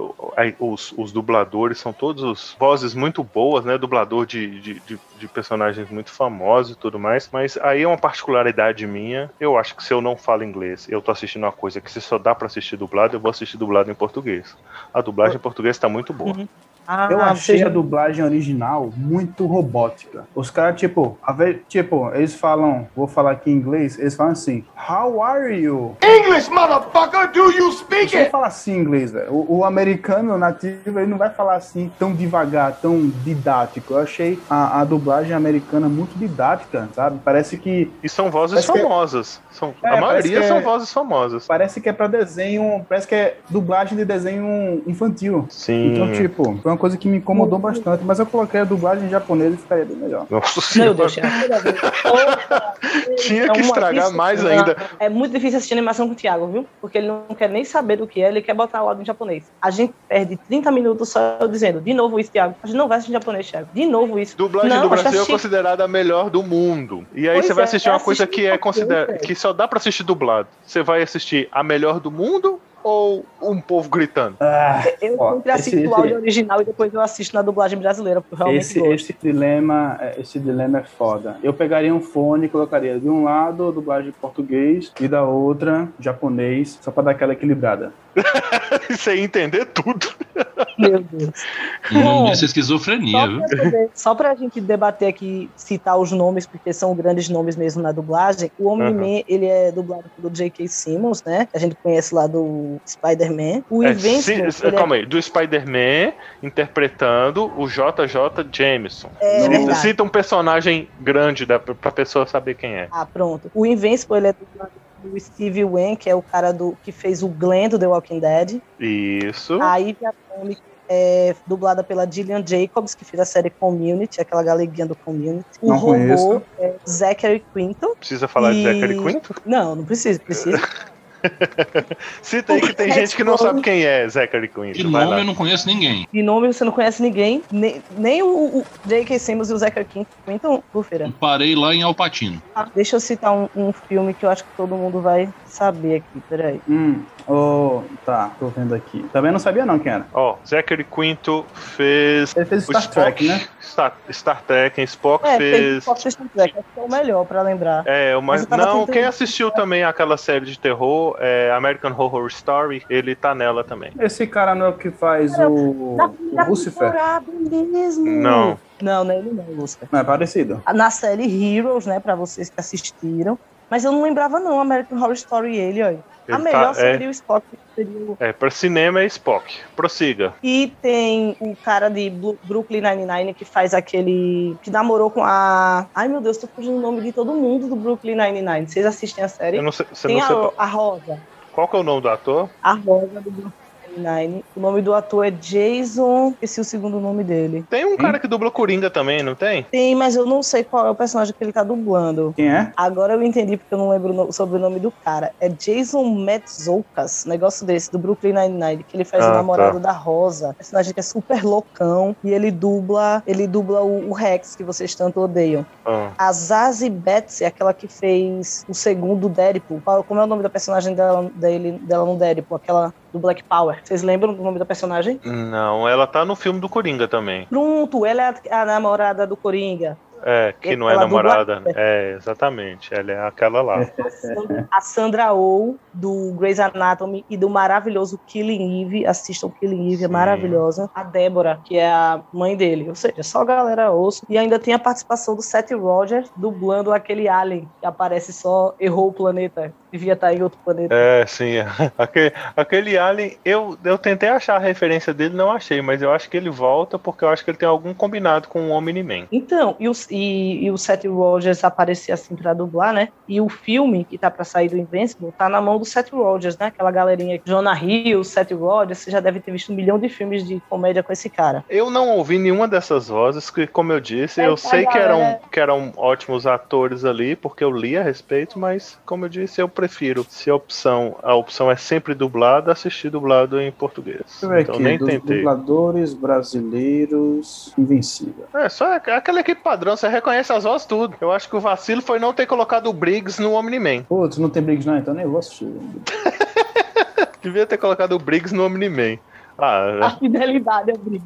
os, os dubladores são todos vozes muito boas, né? Dublador de, de, de- de personagens muito famosos e tudo mais. Mas aí é uma particularidade minha. Eu acho que se eu não falo inglês, eu tô assistindo uma coisa que se só dá pra assistir dublado, eu vou assistir dublado em português. A dublagem em português tá muito boa. Uhum. Ah, Eu achei você- a dublagem original muito robótica. Os caras, tipo, a ve- tipo, eles falam, vou falar aqui em inglês, eles falam assim, How are you? English, motherfucker, do you speak Você não fala assim em inglês, velho. O, o americano nativo, ele não vai falar assim tão devagar, tão didático. Eu achei a, a dublagem americana muito didática, sabe? Parece que E são vozes é- famosas. São, É, a maioria que é- são vozes famosas. parece que é pra desenho, parece que é dublagem de desenho infantil. Sim. Então, tipo, foi uma coisa que me incomodou bastante, mas eu coloquei a dublagem japonesa e ficaria bem melhor. Nossa Meu senhora. Deus, tinha [laughs] é que uma estragar mais ainda. É muito difícil assistir animação com o Thiago, viu? Porque ele não quer nem saber do que é, ele quer botar o áudio em japonês. A gente perde 30 minutos só dizendo, de novo isso, Thiago. A gente não vai assistir em japonês, Thiago. De novo isso. Dublagem não, do Brasil é considerada a melhor do mundo. E aí Pois você vai é, assistir uma coisa que é considerada que só dá pra assistir dublado. Você vai assistir a melhor do mundo ou um povo gritando? Ah, Eu Ó, sempre assisto esse- o áudio original e depois eu assisto na dublagem brasileira, porque eu realmente esse, gosto. esse dilema, é, esse dilema é foda. Eu pegaria um fone e colocaria de um lado a dublagem em português e da outra japonês, só pra dar aquela equilibrada. [laughs] Ia entender tudo. Meu Deus. Bom, disso é esquizofrenia, Só pra, poder- só pra gente debater aqui, citar os nomes, porque são grandes nomes mesmo na dublagem, o Omni-Man, ele é dublado pelo J.K. Simmons, né? A gente conhece lá do Spider-Man. O É, ele é- calma aí, do Spider-Man interpretando o JJ Jameson. É Cita- verdade. Cita um personagem grande da, pra pessoa saber quem é. Ah, pronto. O Invincible, ele é dublado pelo Steve Wan, que é o cara do, que fez o Glenn do The Walking Dead. Isso. A Ivy Atomic é dublada pela Gillian Jacobs, que fez a série Community, aquela galeguinha do Community. O Não robô conheço. é Zachary Quinto. Precisa falar de E- Zachary Quinto? Não, não precisa, precisa. [laughs] [laughs] Cita aí que tem gente que não sabe quem é Zachary Quinto. De nome eu não conheço ninguém. De nome você não conhece ninguém, nem, nem o, o J.K. Simmons e o Zachary Quinto. Então, bufeira. Parei lá em Alpatino. Ah, deixa eu citar um, um filme que eu acho que todo mundo vai saber aqui, peraí. Hum, oh, tá, tô vendo aqui. Também não sabia não quem era. Ó, Zachary Quinto fez Ele fez o Star Spock, Trek, né? Star, Star Trek, Spock É, fez fez. Fox Star Trek, acho que é o melhor pra lembrar. É, Mas mas eu tava não, quem assistiu também aquela série de terror, é, American Horror Story, ele tá nela também. Esse cara não é o que faz o, Da o primeira Lucifer? mesmo. Não. Não, não é ele não, Lucifer. Não, é parecido. Na série Heroes, né, pra vocês que assistiram. Mas eu não lembrava não, American Horror Story ele, olha. A Ele melhor tá- seria o Spock, seria o É, pra cinema é Spock. Prossiga. E tem o cara de Blu- Brooklyn Nine-Nine que faz aquele. que namorou com a. Ai meu Deus, tô fugindo o nome de todo mundo do Brooklyn Nine-Nine. Vocês assistem a série? Eu não sei, você tem não a, sei a Rosa. qual que é o nome do ator? A Rosa do Brooklyn Nine-Nine. O nome do ator é Jason. Esqueci o segundo nome dele. Tem um cara que dubla Coringa também, não tem? Tem, mas eu não sei qual é o personagem que ele tá dublando. Quem é? Agora eu entendi porque eu não lembro o no- sobre o nome do cara. É Jason Metzokas, negócio desse, do Brooklyn Nine-Nine, que ele faz Ah, o namorado tá. da Rosa. Personagem que é super loucão e ele dubla, ele dubla o, o Rex que vocês tanto odeiam. Ah, A Zazie Betts é aquela que fez o segundo Deadpool. Qual- Como é o nome da personagem dela, dele, dela no Deadpool? Aquela do Black Power. Vocês lembram do nome da personagem? não, ela tá no filme do Coringa também. Pronto, ela é a, a namorada do Coringa. É, que não é namorada. É, exatamente. Ela é aquela lá. a Sandra Oh, do Grey's Anatomy e do maravilhoso Killing Eve. Assistam Killing Eve, é Sim. maravilhosa. A Débora, que é a mãe dele. Ou seja, só a galera osso. E ainda tem a participação do Seth Rogers, dublando aquele alien que aparece só, errou o planeta. Devia estar em outro planeta. É, sim. [laughs] Aquele, aquele Alien, eu, eu tentei achar a referência dele, não achei, mas eu acho que ele volta porque eu acho que ele tem algum combinado com o Omni-Man. Então, e, os- e, e o Seth Rogers aparecer assim para dublar, né? E o filme que tá para sair do Invincible tá na mão do Seth Rogers, né? Aquela galerinha Jonah Hill, Seth Rogers, você já deve ter visto um milhão de filmes de comédia com esse cara. Eu não ouvi nenhuma dessas vozes, que, como eu disse, é, eu sei que eram, que eram ótimos atores ali, porque eu li a respeito, mas, como eu disse, eu prefiro, se a opção, a opção é sempre dublada, assistir dublado em português. Então nem dos tentei. dubladores brasileiros invencível. É, só aquela equipe padrão, você reconhece as vozes tudo. Eu acho que o vacilo foi não ter colocado o Briggs no Omni-Man. Pô, tu não tem Briggs não, então nem vou assistir. [laughs] Devia ter colocado o Briggs no Omni-Man. Ah, A fidelidade é o brilho.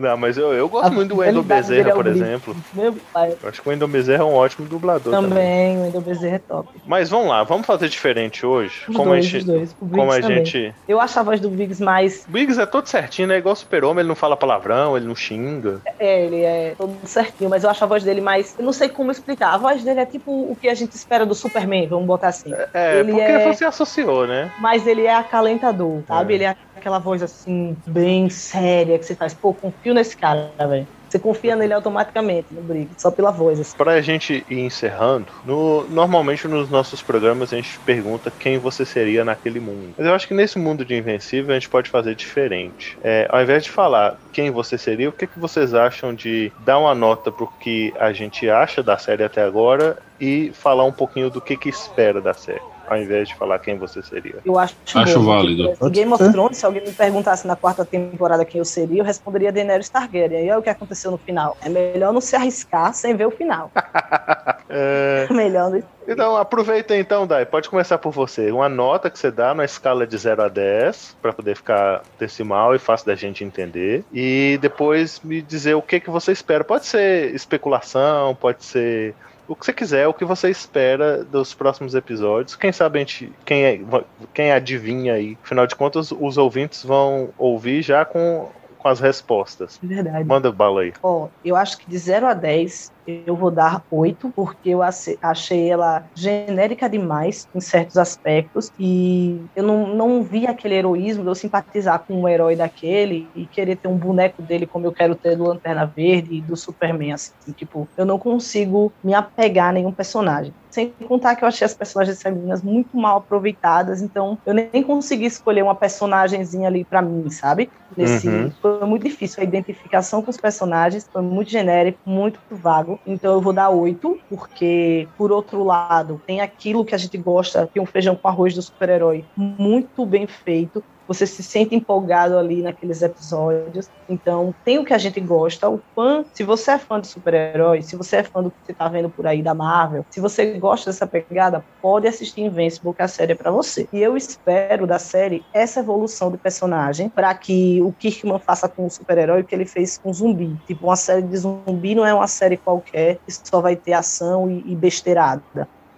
não, mas eu, eu gosto A muito do Wendel Bezerra, é por exemplo. Meu pai. Eu acho que o Wendel Bezerra é um ótimo dublador também. Também, o Wendel Bezerra é top. Mas vamos lá, vamos fazer diferente hoje. Os como dois, a gente, dois. Como a também. gente. Eu acho a voz do Biggs mais. O Biggs é todo certinho, né? Igual o Super-Homem, ele não fala palavrão, ele não xinga. É, ele é todo certinho, mas eu acho a voz dele mais. Eu não sei como explicar. A voz dele é tipo o que a gente espera do Superman, vamos botar assim. É, Ele porque é- você associou, né? Mas ele é acalentador, sabe? É. Ele é aquela voz assim, bem séria, que você faz, pô, confio nesse cara, velho. Você confia nele automaticamente no Briggs, só pela voz. Assim. Pra gente ir encerrando, no- normalmente nos nossos programas a gente pergunta quem você seria naquele mundo. Mas eu acho que nesse mundo de Invencível a gente pode fazer diferente. É, ao invés de falar quem você seria, o que, que vocês acham de dar uma nota pro que a gente acha da série até agora e falar um pouquinho do que, que espera da série? Ao invés de falar quem você seria. Eu acho, Acho válido. Pode Game of. Thrones, se alguém me perguntasse na quarta temporada quem eu seria, eu responderia Daenerys Targaryen. E é o que aconteceu no final. É melhor não se arriscar sem ver o final. [laughs] É, É melhor não Então, aproveita então, Dai. Pode começar por você. Uma nota que você dá na escala de 0 a 10, para poder ficar decimal e fácil da gente entender. E depois me dizer o que, que você espera. Pode ser especulação, pode ser o que você quiser, o que você espera dos próximos episódios. Quem sabe a gente, quem, é- quem adivinha aí. Afinal de contas, os ouvintes vão ouvir já com, com as respostas. Verdade. Manda bala aí. Ó, eu acho que de 0 a 10 eu vou dar 8, porque eu achei ela genérica demais em certos aspectos e eu não, não vi aquele heroísmo de eu simpatizar com um herói daquele e querer ter um boneco dele como eu quero ter do Lanterna Verde e do Superman, assim, tipo, eu não consigo me apegar a nenhum personagem. Sem contar que eu achei as personagens femininas muito mal aproveitadas, então eu nem consegui escolher uma personagemzinha ali pra mim, sabe? Nesse, Uhum. Foi muito difícil a identificação com os personagens, foi muito genérico, muito vago. Então eu vou dar oito, porque, por outro lado, tem aquilo que a gente gosta, que é um feijão com arroz do super-herói, muito bem feito. Você se sente empolgado ali naqueles episódios. Então, tem o que a gente gosta. O fã, se você é fã de super-herói, se você é fã do que você tá vendo por aí da Marvel, se você gosta dessa pegada, pode assistir Invincible, que a série é pra você. E eu espero da série essa evolução do personagem para que o Kirkman faça com o super-herói o que ele fez com o zumbi. Tipo, uma série de zumbi não é uma série qualquer que só vai ter ação e, e besteirada.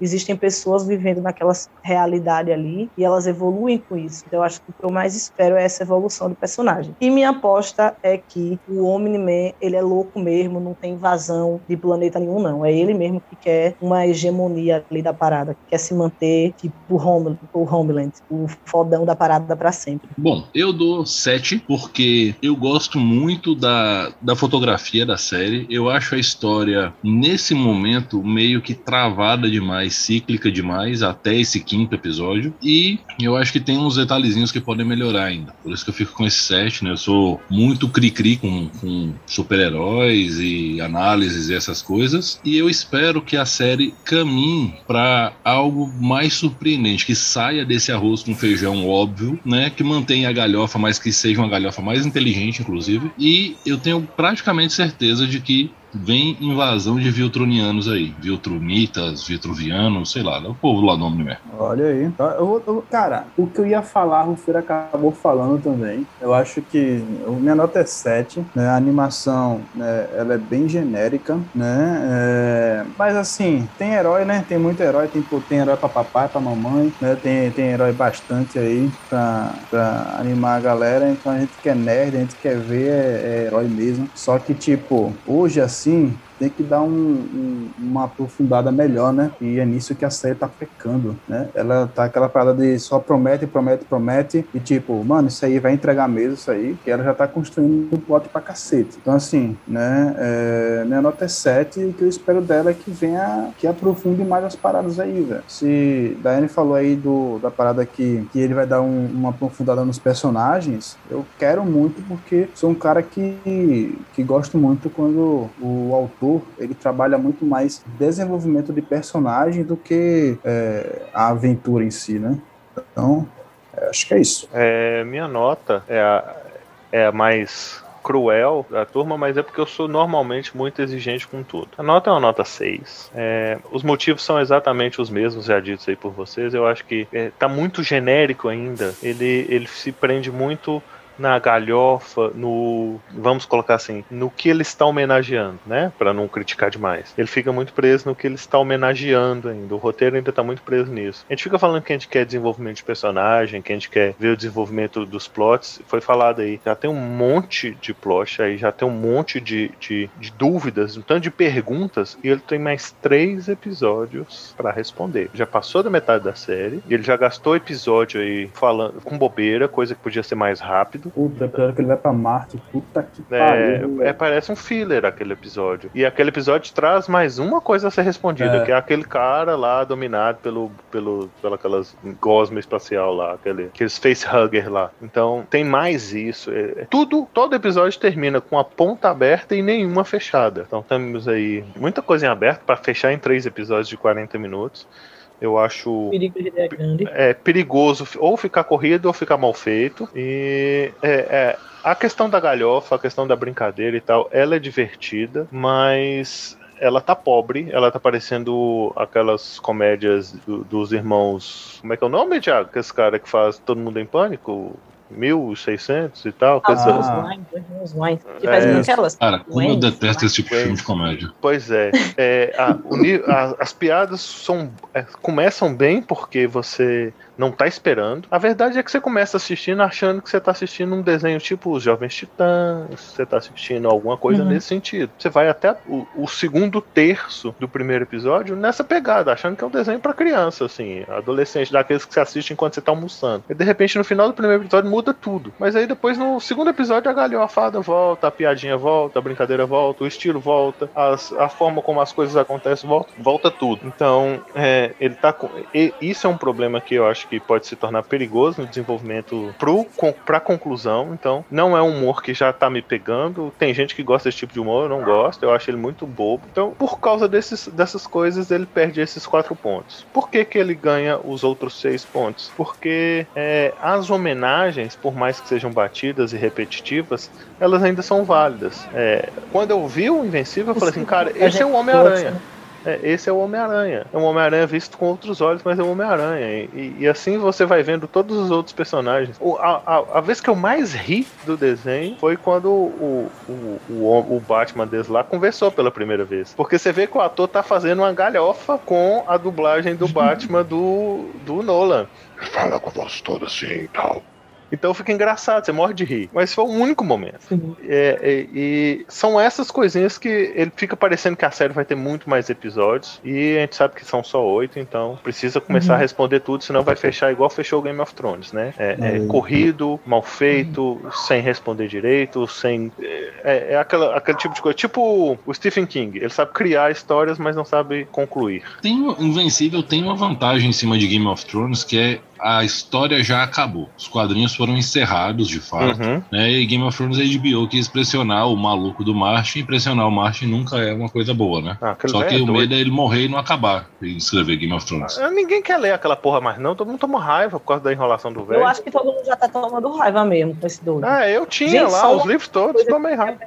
Existem pessoas vivendo naquela realidade ali e elas evoluem com isso. Então, eu acho que o que eu mais espero é essa evolução do personagem. E minha aposta é que o Omni-Man, ele é louco mesmo, não tem invasão de planeta nenhum, não. É ele mesmo que quer uma hegemonia ali da parada, que quer se manter tipo o Homeland, o, Homeland, o fodão da parada para sempre. Bom, eu dou 7 porque eu gosto muito da, da fotografia da série. Eu acho a história, nesse momento, meio que travada demais, cíclica demais, até esse quinto episódio. E eu acho que tem uns detalhezinhos que podem melhorar ainda. Por isso que eu fico com esse 7, né? Eu sou muito cri-cri com, com super-heróis e análises e essas coisas. E eu espero que a série caminhe para algo mais surpreendente, que saia desse arroz com feijão óbvio, né? Que mantenha a galhofa, mas que seja uma galhofa mais inteligente, inclusive. E eu tenho praticamente certeza de que vem invasão de Viltronianos aí. Viltrumitas, Vitruvianos, sei lá, é o povo lá do Omni-Man. Olha aí. Tá, Eu, eu- cara, o que eu ia falar, o Rufeira acabou falando também. Eu acho que minha nota é 7. Né? A animação, né, ela é bem genérica, né? É, mas assim, tem herói, né? Tem muito herói. Tem, tem herói pra papai, pra mamãe, né? Tem, tem herói bastante aí pra, pra animar a galera. Então a gente que é nerd, a gente quer ver é, é herói mesmo. Só que, tipo, hoje assim, assim, tem que dar um, um, uma aprofundada melhor, né? E é nisso que a série tá pecando, né? Ela tá aquela parada de só promete, promete, promete, e tipo, mano, isso aí vai entregar mesmo, isso aí, que ela já tá construindo o plot pra cacete. Então, assim, né? É, minha nota é 7 e o que eu espero dela é que venha, que aprofunde mais as paradas aí, velho. Se Daiane falou aí do, da parada que, que ele vai dar um, uma aprofundada nos personagens, eu quero muito porque sou um cara que, que gosto muito quando o autor ele trabalha muito mais desenvolvimento de personagem do que é, a aventura em si, né? Então, é, acho que é isso. É, minha nota é a, é a mais cruel da turma, mas é porque eu sou normalmente muito exigente com tudo. A nota é uma nota 6. É, os motivos são exatamente os mesmos já ditos aí por vocês. Eu acho que é, tá muito genérico ainda. Ele, ele se prende muito na galhofa, no. Vamos colocar assim, no que ele está homenageando, né? Para não criticar demais. Ele fica muito preso no que ele está homenageando ainda. O roteiro ainda está muito preso nisso. A gente fica falando que a gente quer desenvolvimento de personagem, que a gente quer ver o desenvolvimento dos plots. Foi falado aí, já tem um monte de plot aí, já tem um monte de, de, de dúvidas, um tanto de perguntas, e ele tem mais três episódios para responder. Já passou da metade da série, ele já gastou episódio aí falando com bobeira, coisa que podia ser mais rápido. Puta, pior que ele vai pra Marte. Puta que É, pariu. é, parece um filler aquele episódio. E aquele episódio traz mais uma coisa a ser respondida, É. que é aquele cara lá dominado pelo, pelo, pela aquelas gosma espacial lá, aquele, aqueles facehugger lá. Então tem mais isso. É, é tudo, todo episódio termina com a ponta aberta e nenhuma fechada. Então temos aí muita coisa em aberto para fechar em três episódios de 40 minutos. Eu acho O perigo ideia grande. é perigoso ou ficar corrido ou ficar mal feito. E é, é, a questão da galhofa, a questão da brincadeira e tal, ela é divertida, mas ela tá pobre, ela tá parecendo aquelas comédias do- dos irmãos. Como é que é o nome, Thiago? Que esse cara que faz Todo Mundo em Pânico? 1600 e tal, coisa Ah, Ah. Wine, os Wine, que É. faz aquelas. Cara, como eu detesto esse tipo de filme de comédia. Pois é. É, a- o a- as piadas são, é, começam bem porque você não tá esperando. A verdade é que você começa assistindo achando que você tá assistindo um desenho tipo Os Jovens Titãs, você tá assistindo alguma coisa Uhum. nesse sentido. Você vai até o, o segundo terço do primeiro episódio nessa pegada, achando que é um desenho pra criança, assim, adolescente, daqueles que você assiste enquanto você tá almoçando. E de repente no final do primeiro episódio muda tudo. Mas aí depois no segundo episódio a galhofada volta, a piadinha volta, a brincadeira volta, o estilo volta, as- a forma como as coisas acontecem volta, volta tudo. Então, é, ele tá com. e- isso é um problema que eu acho que pode se tornar perigoso no desenvolvimento pro, com, pra conclusão. Então, não é um humor que já tá me pegando. Tem gente que gosta desse tipo de humor, eu não gosto, eu acho ele muito bobo. Então, por causa desses, dessas coisas, ele perde esses quatro pontos. Por que, que ele ganha os outros seis pontos? Porque é, as homenagens, por mais que sejam batidas e repetitivas, elas ainda são válidas. É, quando eu vi o Invencível, eu falei assim, cara, esse é o Homem-Aranha. É, esse é o Homem-Aranha. É um Homem-Aranha visto com outros olhos, mas é um Homem-Aranha. E, e assim você vai vendo todos os outros personagens. O- a, a- a vez que eu mais ri do desenho foi quando o, o, o, o Batman desse lá conversou pela primeira vez. Porque você vê que o ator tá fazendo uma galhofa com a dublagem do [laughs] Batman do, do Nolan. Fala com voz toda assim e tal. Então fica engraçado, você morre de rir. Mas foi o único momento. É, é, e são essas coisinhas que ele fica parecendo que a série vai ter muito mais episódios. E a gente sabe que são só oito, então precisa começar Uhum. a responder tudo, senão vai fechar igual fechou o Game of Thrones, né? É, é Uhum. corrido, mal feito, sem responder direito, sem. É, é aquela, aquele tipo de coisa. Tipo o Stephen King, ele sabe criar histórias, mas não sabe concluir. Tem, um- Invencível tem uma vantagem em cima de Game of Thrones, que é a história já acabou. Os quadrinhos foram encerrados, de fato. Uhum. Né? E Game of Thrones a HBO quis pressionar o maluco do Martin, e pressionar o Martin nunca é uma coisa boa, né? Ah, Só que é o doido. medo é ele morrer e não acabar de escrever Game of Thrones. Ah, Ninguém quer ler aquela porra mais, não. Todo mundo toma raiva por causa da enrolação do velho. Eu acho que todo mundo já tá tomando raiva mesmo com esse doido. Ah, eu tinha Gente, lá os livros todos, tomei raiva.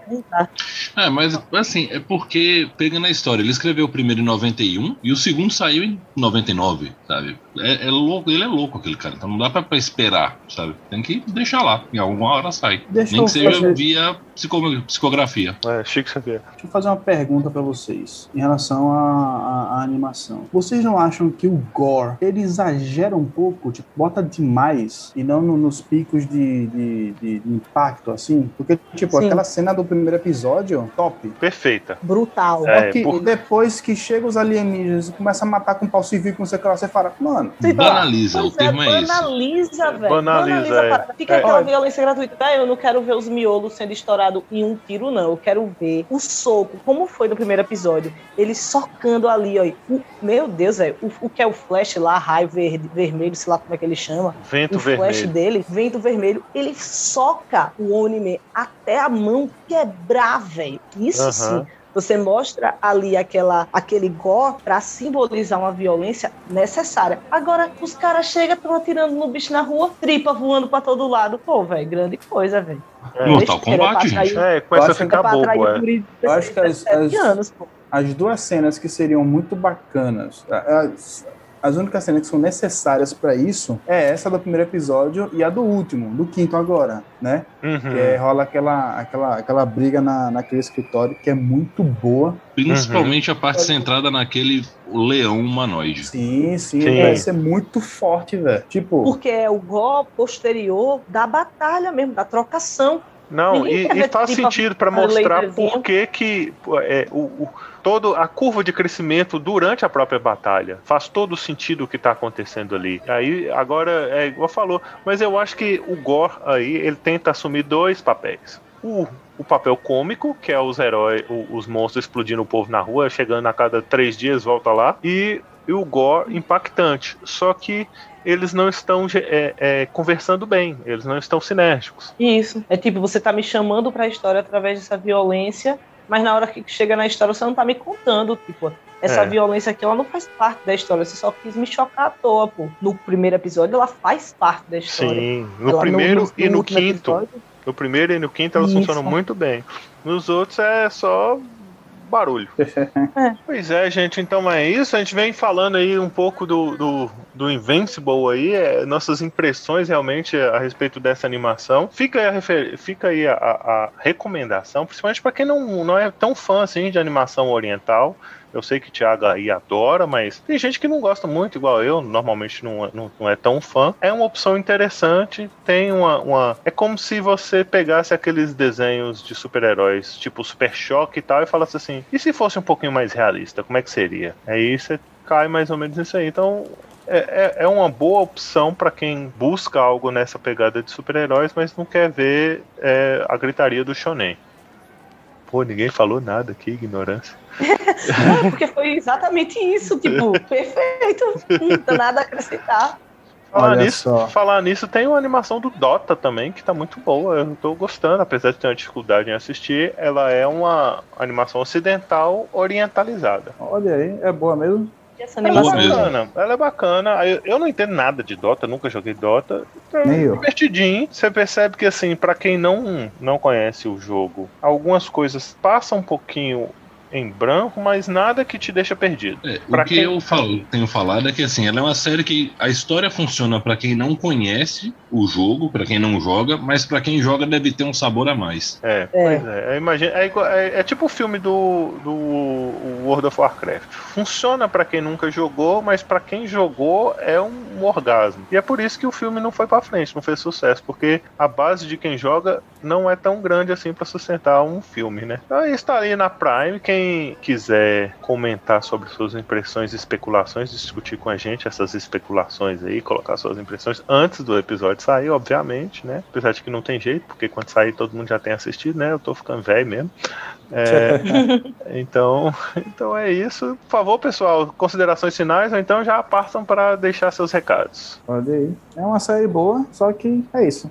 É, mas assim, é porque, pegando a história, ele escreveu o primeiro em 91 e o segundo saiu em 99, sabe? É, é louco, ele é louco aquele cara, então não dá pra, pra esperar, sabe? Tem que deixar lá. Em alguma hora sai. Deixa Nem que seja fazer- via psico- psicografia. É, Chico Xavier. Deixa eu fazer uma pergunta pra vocês em relação à, animação. Vocês não acham que o gore ele exagera um pouco, tipo, bota demais e não no- nos picos de, de, de- de impacto assim? Porque, tipo, Sim. aquela cena do primeiro episódio, top. Perfeita. Brutal. É, que por- depois que chega os alienígenas e começa a matar com pau civil, com sei o que lá, você fala, mano, Banaliza, o Pois termo é esse. banaliza, velho. Banaliza, a é. Fica É. aquela Olha. violência gratuita. Véi, eu não quero ver os miolos sendo estourados em um tiro, não. Eu quero ver o soco, como foi no primeiro episódio. Ele socando ali, ó. O- meu Deus, velho. O, o que é o flash lá, raio verde, vermelho, sei lá como é que ele chama. Vento o flash vermelho. dele, vento vermelho, ele soca o Onime até a mão quebrar, velho. Isso sim. Você mostra ali aquela, aquele gore pra simbolizar uma violência necessária. Agora, os caras chegam, estão atirando no bicho na rua, tripa voando pra todo lado. Pô, velho, grande coisa, velho. É. Mortal Kombat, gente. atrair- É, começa Eu a acho que ficar bobo, é. Eu acho que as- 17 as- anos, pô. as duas cenas que seriam muito bacanas, as, as únicas cenas que são necessárias pra isso é essa do primeiro episódio e a do último, do quinto agora, né? Uhum. Que é, rola aquela, aquela, aquela briga na, naquele escritório que é muito boa. Principalmente a parte centrada naquele leão humanoide. Sim, sim, Sim. vai ser muito forte, velho. Tipo, Porque é o gore posterior da batalha mesmo, da trocação. Não, e, e faz sentido para mostrar por que que é, o, o- todo a curva de crescimento durante a própria batalha faz todo o sentido o que tá acontecendo ali. Aí agora é igual falou, mas eu acho que o Gore aí ele tenta assumir dois papéis. O, o papel cômico, que é os heróis, os monstros explodindo o povo na rua, chegando a cada três dias, volta lá, e, e o Gore impactante. Só que eles não estão é, é, conversando bem, eles não estão sinérgicos. Isso. É tipo, você tá me chamando pra história através dessa violência, mas na hora que chega na história você não tá me contando, tipo, essa É. violência aqui ela não faz parte da história, você só quis me chocar à toa, pô. No primeiro episódio ela faz parte da história. Sim, no Ela primeiro e no último quinto. episódio, No primeiro e no quinto elas Isso. funcionam muito bem. Nos outros é só barulho. [laughs] É. Pois é, gente, então é isso. A gente vem falando aí um pouco do, do, do Invincible aí, é, nossas impressões realmente a respeito dessa animação. Fica aí a, refer- fica aí a, a- a recomendação, principalmente para quem não, não é tão fã assim de animação oriental. Eu sei que o Thiago aí adora, mas tem gente que não gosta muito, igual eu, normalmente não, não, não é tão fã. É uma opção interessante, tem uma, uma. É como se você pegasse aqueles desenhos de super-heróis, tipo Super Choque e tal, e falasse assim: e se fosse um pouquinho mais realista, como é que seria? Aí você cai mais ou menos nisso aí. Então. É, é, é uma boa opção para quem busca algo nessa pegada de super-heróis, mas não quer ver é, a gritaria do Shonen. Pô, ninguém falou nada aqui, ignorância. [laughs] Não, porque foi exatamente isso, tipo, [laughs] perfeito. Não tem nada a acrescentar. Falar Olha nisso, só. falar nisso, tem uma animação do Dota também, que tá muito boa. Eu tô gostando, apesar de ter uma dificuldade em assistir. Ela é uma animação ocidental orientalizada. olha aí, é boa mesmo. Essa Ela é animação mesmo. bacana, ela é bacana. Eu, eu não entendo nada de Dota, nunca joguei Dota. É eu. divertidinho. Você percebe que, assim, pra quem não, não conhece o jogo, algumas coisas passam um pouquinho em branco, mas nada que te deixa perdido. É, o que quem- eu falo, tenho falado é que assim, ela é uma série que a história funciona pra quem não conhece o jogo, pra quem não joga, mas pra quem joga deve ter um sabor a mais. É, É. pois é. Eu imagino, é, é- é tipo o filme do, do World of Warcraft. Funciona pra quem nunca jogou, mas pra quem jogou é um orgasmo. E é por isso que o filme não foi pra frente, não fez sucesso, porque a base de quem joga não é tão grande assim pra sustentar um filme, né? Então está ali na Prime. Quem quiser comentar sobre suas impressões e especulações, discutir com a gente essas especulações aí, colocar suas impressões antes do episódio sair, obviamente, né? Apesar de que não tem jeito, porque quando sair todo mundo já tem assistido, né? Eu tô ficando velho mesmo. É, então, então é isso. Por favor, pessoal, considerações finais, ou então já partam para deixar seus recados. Olha aí. É uma série boa, só que é isso.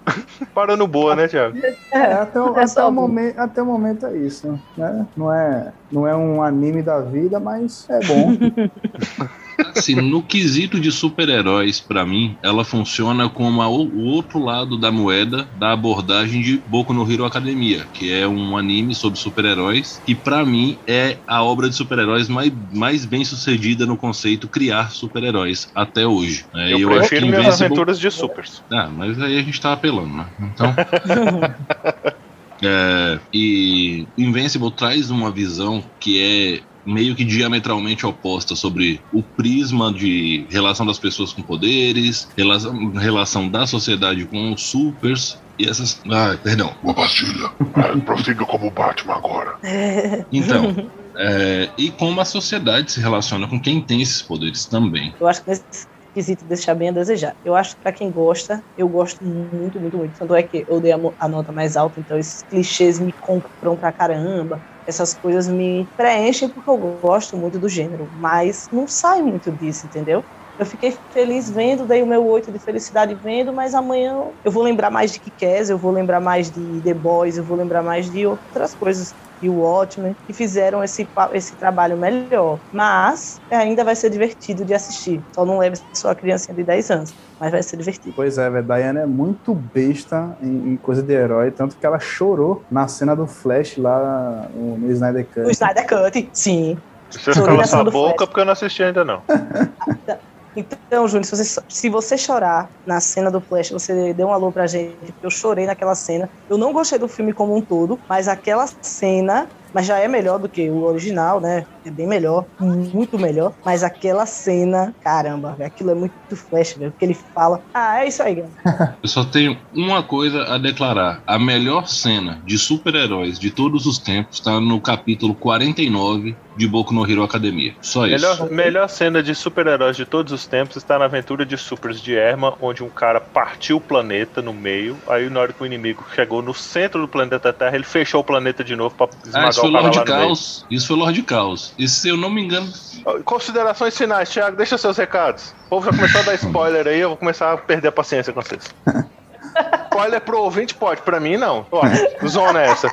Parando boa, né, Thiago? É, até o, É até o, momento, até o momento é isso. Né? Não, é, não é um anime da vida, mas é bom. [laughs] Assim, no quesito de super-heróis, pra mim, ela funciona como a, o outro lado da moeda da abordagem de Boku no Hero Academia, que é um anime sobre super-heróis, que pra mim é a obra de super-heróis mais, mais bem sucedida no conceito criar super-heróis até hoje. É, Eu, prefiro minhas Invincible- aventuras de supers. Ah, mas aí a gente tá apelando, né? Então. [laughs] É, e Invincible traz uma visão que é meio que diametralmente oposta sobre o prisma de relação das pessoas com poderes, relação, relação da sociedade com os supers e essas. Ah, perdão. Uma pastilha. É, prossiga como Batman agora. Então. [laughs] é, e como a sociedade se relaciona com quem tem esses poderes também. Eu acho que nesse quesito deixar bem a desejar. Eu acho que pra quem gosta, eu gosto muito, muito, muito. Tanto é que eu dei a nota mais alta, então esses clichês me compram pra caramba. Essas coisas me preenchem porque eu gosto muito do gênero, mas não sai muito disso, entendeu? Eu fiquei feliz vendo, dei o meu oito de felicidade vendo, mas amanhã eu vou lembrar mais de Kikés, eu vou lembrar mais de The Boys, eu vou lembrar mais de outras coisas e o Watchmen, que fizeram esse, esse trabalho melhor. Mas ainda vai ser divertido de assistir. Só não leve só a criancinha de 10 anos, mas vai ser divertido. Pois é, velho. Diana é muito besta em, em coisa de herói, tanto que ela chorou na cena do Flash lá no, no Snyder Cut. O Snyder Cut, sim. Você na sua boca Flash. porque eu não assisti ainda não. [laughs] Então, Júnior, se você, se você chorar na cena do Flash, você deu um alô pra gente, eu chorei naquela cena. Eu não gostei do filme como um todo, mas aquela cena, mas já é melhor do que o original, né? É bem melhor, muito melhor. Mas aquela cena, caramba, velho, aquilo é muito Flash, velho, porque ele fala. Ah, é isso aí, galera. [laughs] Eu só tenho uma coisa a declarar. A melhor cena de super-heróis de todos os tempos está no capítulo 49 de Boku no Hero Academia. Só isso. Melhor, melhor cena de super-heróis de todos os tempos está na aventura de Supers de Erma, onde um cara partiu o planeta no meio. Aí, na hora que o inimigo chegou no centro do planeta Terra, ele fechou o planeta de novo pra Ah, esmagar isso foi o Lorde. Caos. Isso foi Lorde Caos. E se eu não me engano. Considerações finais, Thiago, deixa seus recados. O povo já começou a dar spoiler aí, eu vou começar a perder a paciência com vocês. [laughs] [laughs] Spoiler pro ouvinte pode, pra mim não. Ó, zona é essa.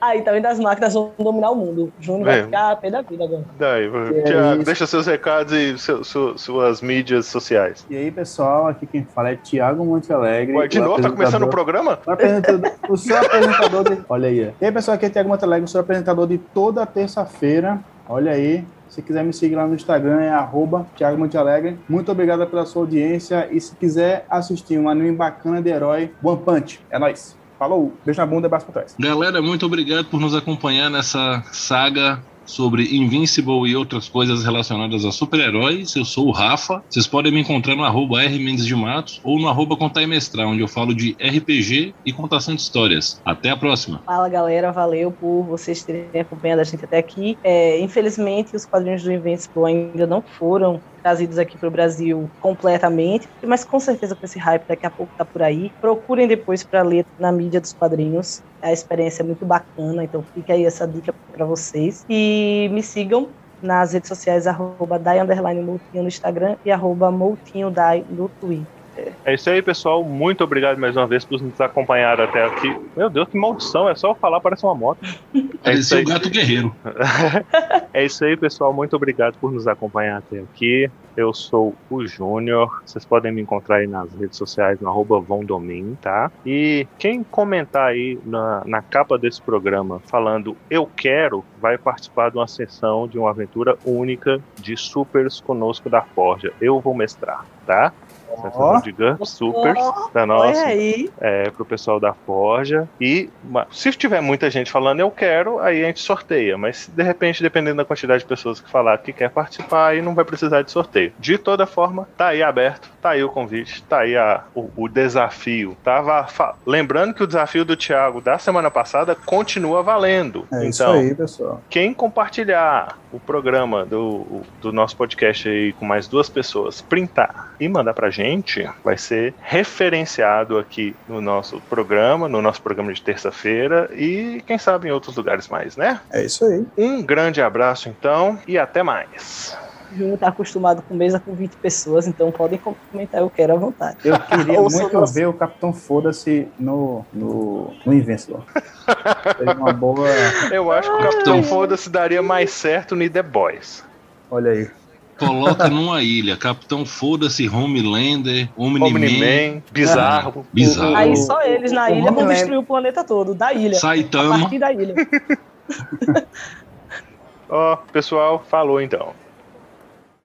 Aí [laughs] também das máquinas vão dominar o mundo. O Júnior vai É. ficar pé da vida agora. Daí, é Thiago, isso. deixa seus recados e seu- su- suas mídias sociais. E aí, pessoal, aqui quem fala é Thiago Monte Alegre. Ué, de novo, tá começando o programa? O, apresentador, o seu apresentador de... [laughs] Olha aí. E aí, pessoal, aqui é Thiago Montalegre, o seu apresentador de toda terça-feira. Olha aí. Se quiser me seguir lá no Instagram, é arroba Thiago Montalegre. Muito obrigado pela sua audiência. E se quiser assistir um anime bacana de herói, One Punch. É nóis. Falou. Beijo na bunda e braço pra trás. Galera, muito obrigado por nos acompanhar nessa saga sobre Invincible e outras coisas relacionadas a super-heróis. Eu sou o Rafa. Vocês podem me encontrar no arroba Mendes de Matos ou no arroba Contar e Mestrar, onde eu falo de RPG e contação de histórias. Até a próxima. Fala galera, valeu por vocês terem acompanhado a gente até aqui. É, infelizmente, os quadrinhos do Invincible ainda não foram trazidos aqui para o Brasil completamente, mas com certeza com esse hype daqui a pouco tá por aí. Procurem depois para ler na mídia dos quadrinhos. A experiência é muito bacana, então fica aí essa dica para vocês. E me sigam nas redes sociais, arroba no Instagram e arroba Dai no Twitter. É isso aí, pessoal. Muito obrigado mais uma vez por nos acompanhar até aqui. Meu Deus, que maldição. É só eu falar, parece uma moto. É isso Pareceu aí. o gato guerreiro. [laughs] É isso aí, pessoal. Muito obrigado por nos acompanhar até aqui. Eu sou o Júnior. Vocês podem me encontrar aí nas redes sociais, no arroba Vondomin, tá? E quem comentar aí na, na capa desse programa falando eu quero, vai participar de uma sessão de uma aventura única de supers conosco da Forja. Eu vou mestrar, tá? Sessão de GURPS Supers da Olha nossa aí. é, pro pessoal da Forja. E se tiver muita gente falando eu quero, aí a gente sorteia. Mas de repente, dependendo da quantidade de pessoas que falar que quer participar, aí não vai precisar de sorteio. De toda forma, tá aí aberto, tá aí o convite, tá aí a- o, o desafio. Tava fa- lembrando que o desafio do Thiago da semana passada continua valendo. É isso então, aí, pessoal. quem compartilhar o programa do, do nosso podcast aí com mais duas pessoas, printar e mandar pra gente, vai ser referenciado aqui no nosso programa, no nosso programa de terça-feira e quem sabe em outros lugares mais, né? É isso aí. Um grande abraço então e até mais. O Júnior tá acostumado com mesa com 20 pessoas, então podem comentar, eu quero à vontade. Eu queria [laughs] muito ver o Capitão Foda-se no, no, no. Seria uma boa. Eu acho que o Capitão Foda-se daria mais certo no The Boys. Olha aí. Coloca numa ilha. Capitão Foda-se, Homelander, Omni-Man. Omni-Man, bizarro. Bizarro. Aí só eles na o ilha vão destruir o planeta todo, da ilha. A Saitama. partir da ilha. [laughs] Ó, pessoal, falou então.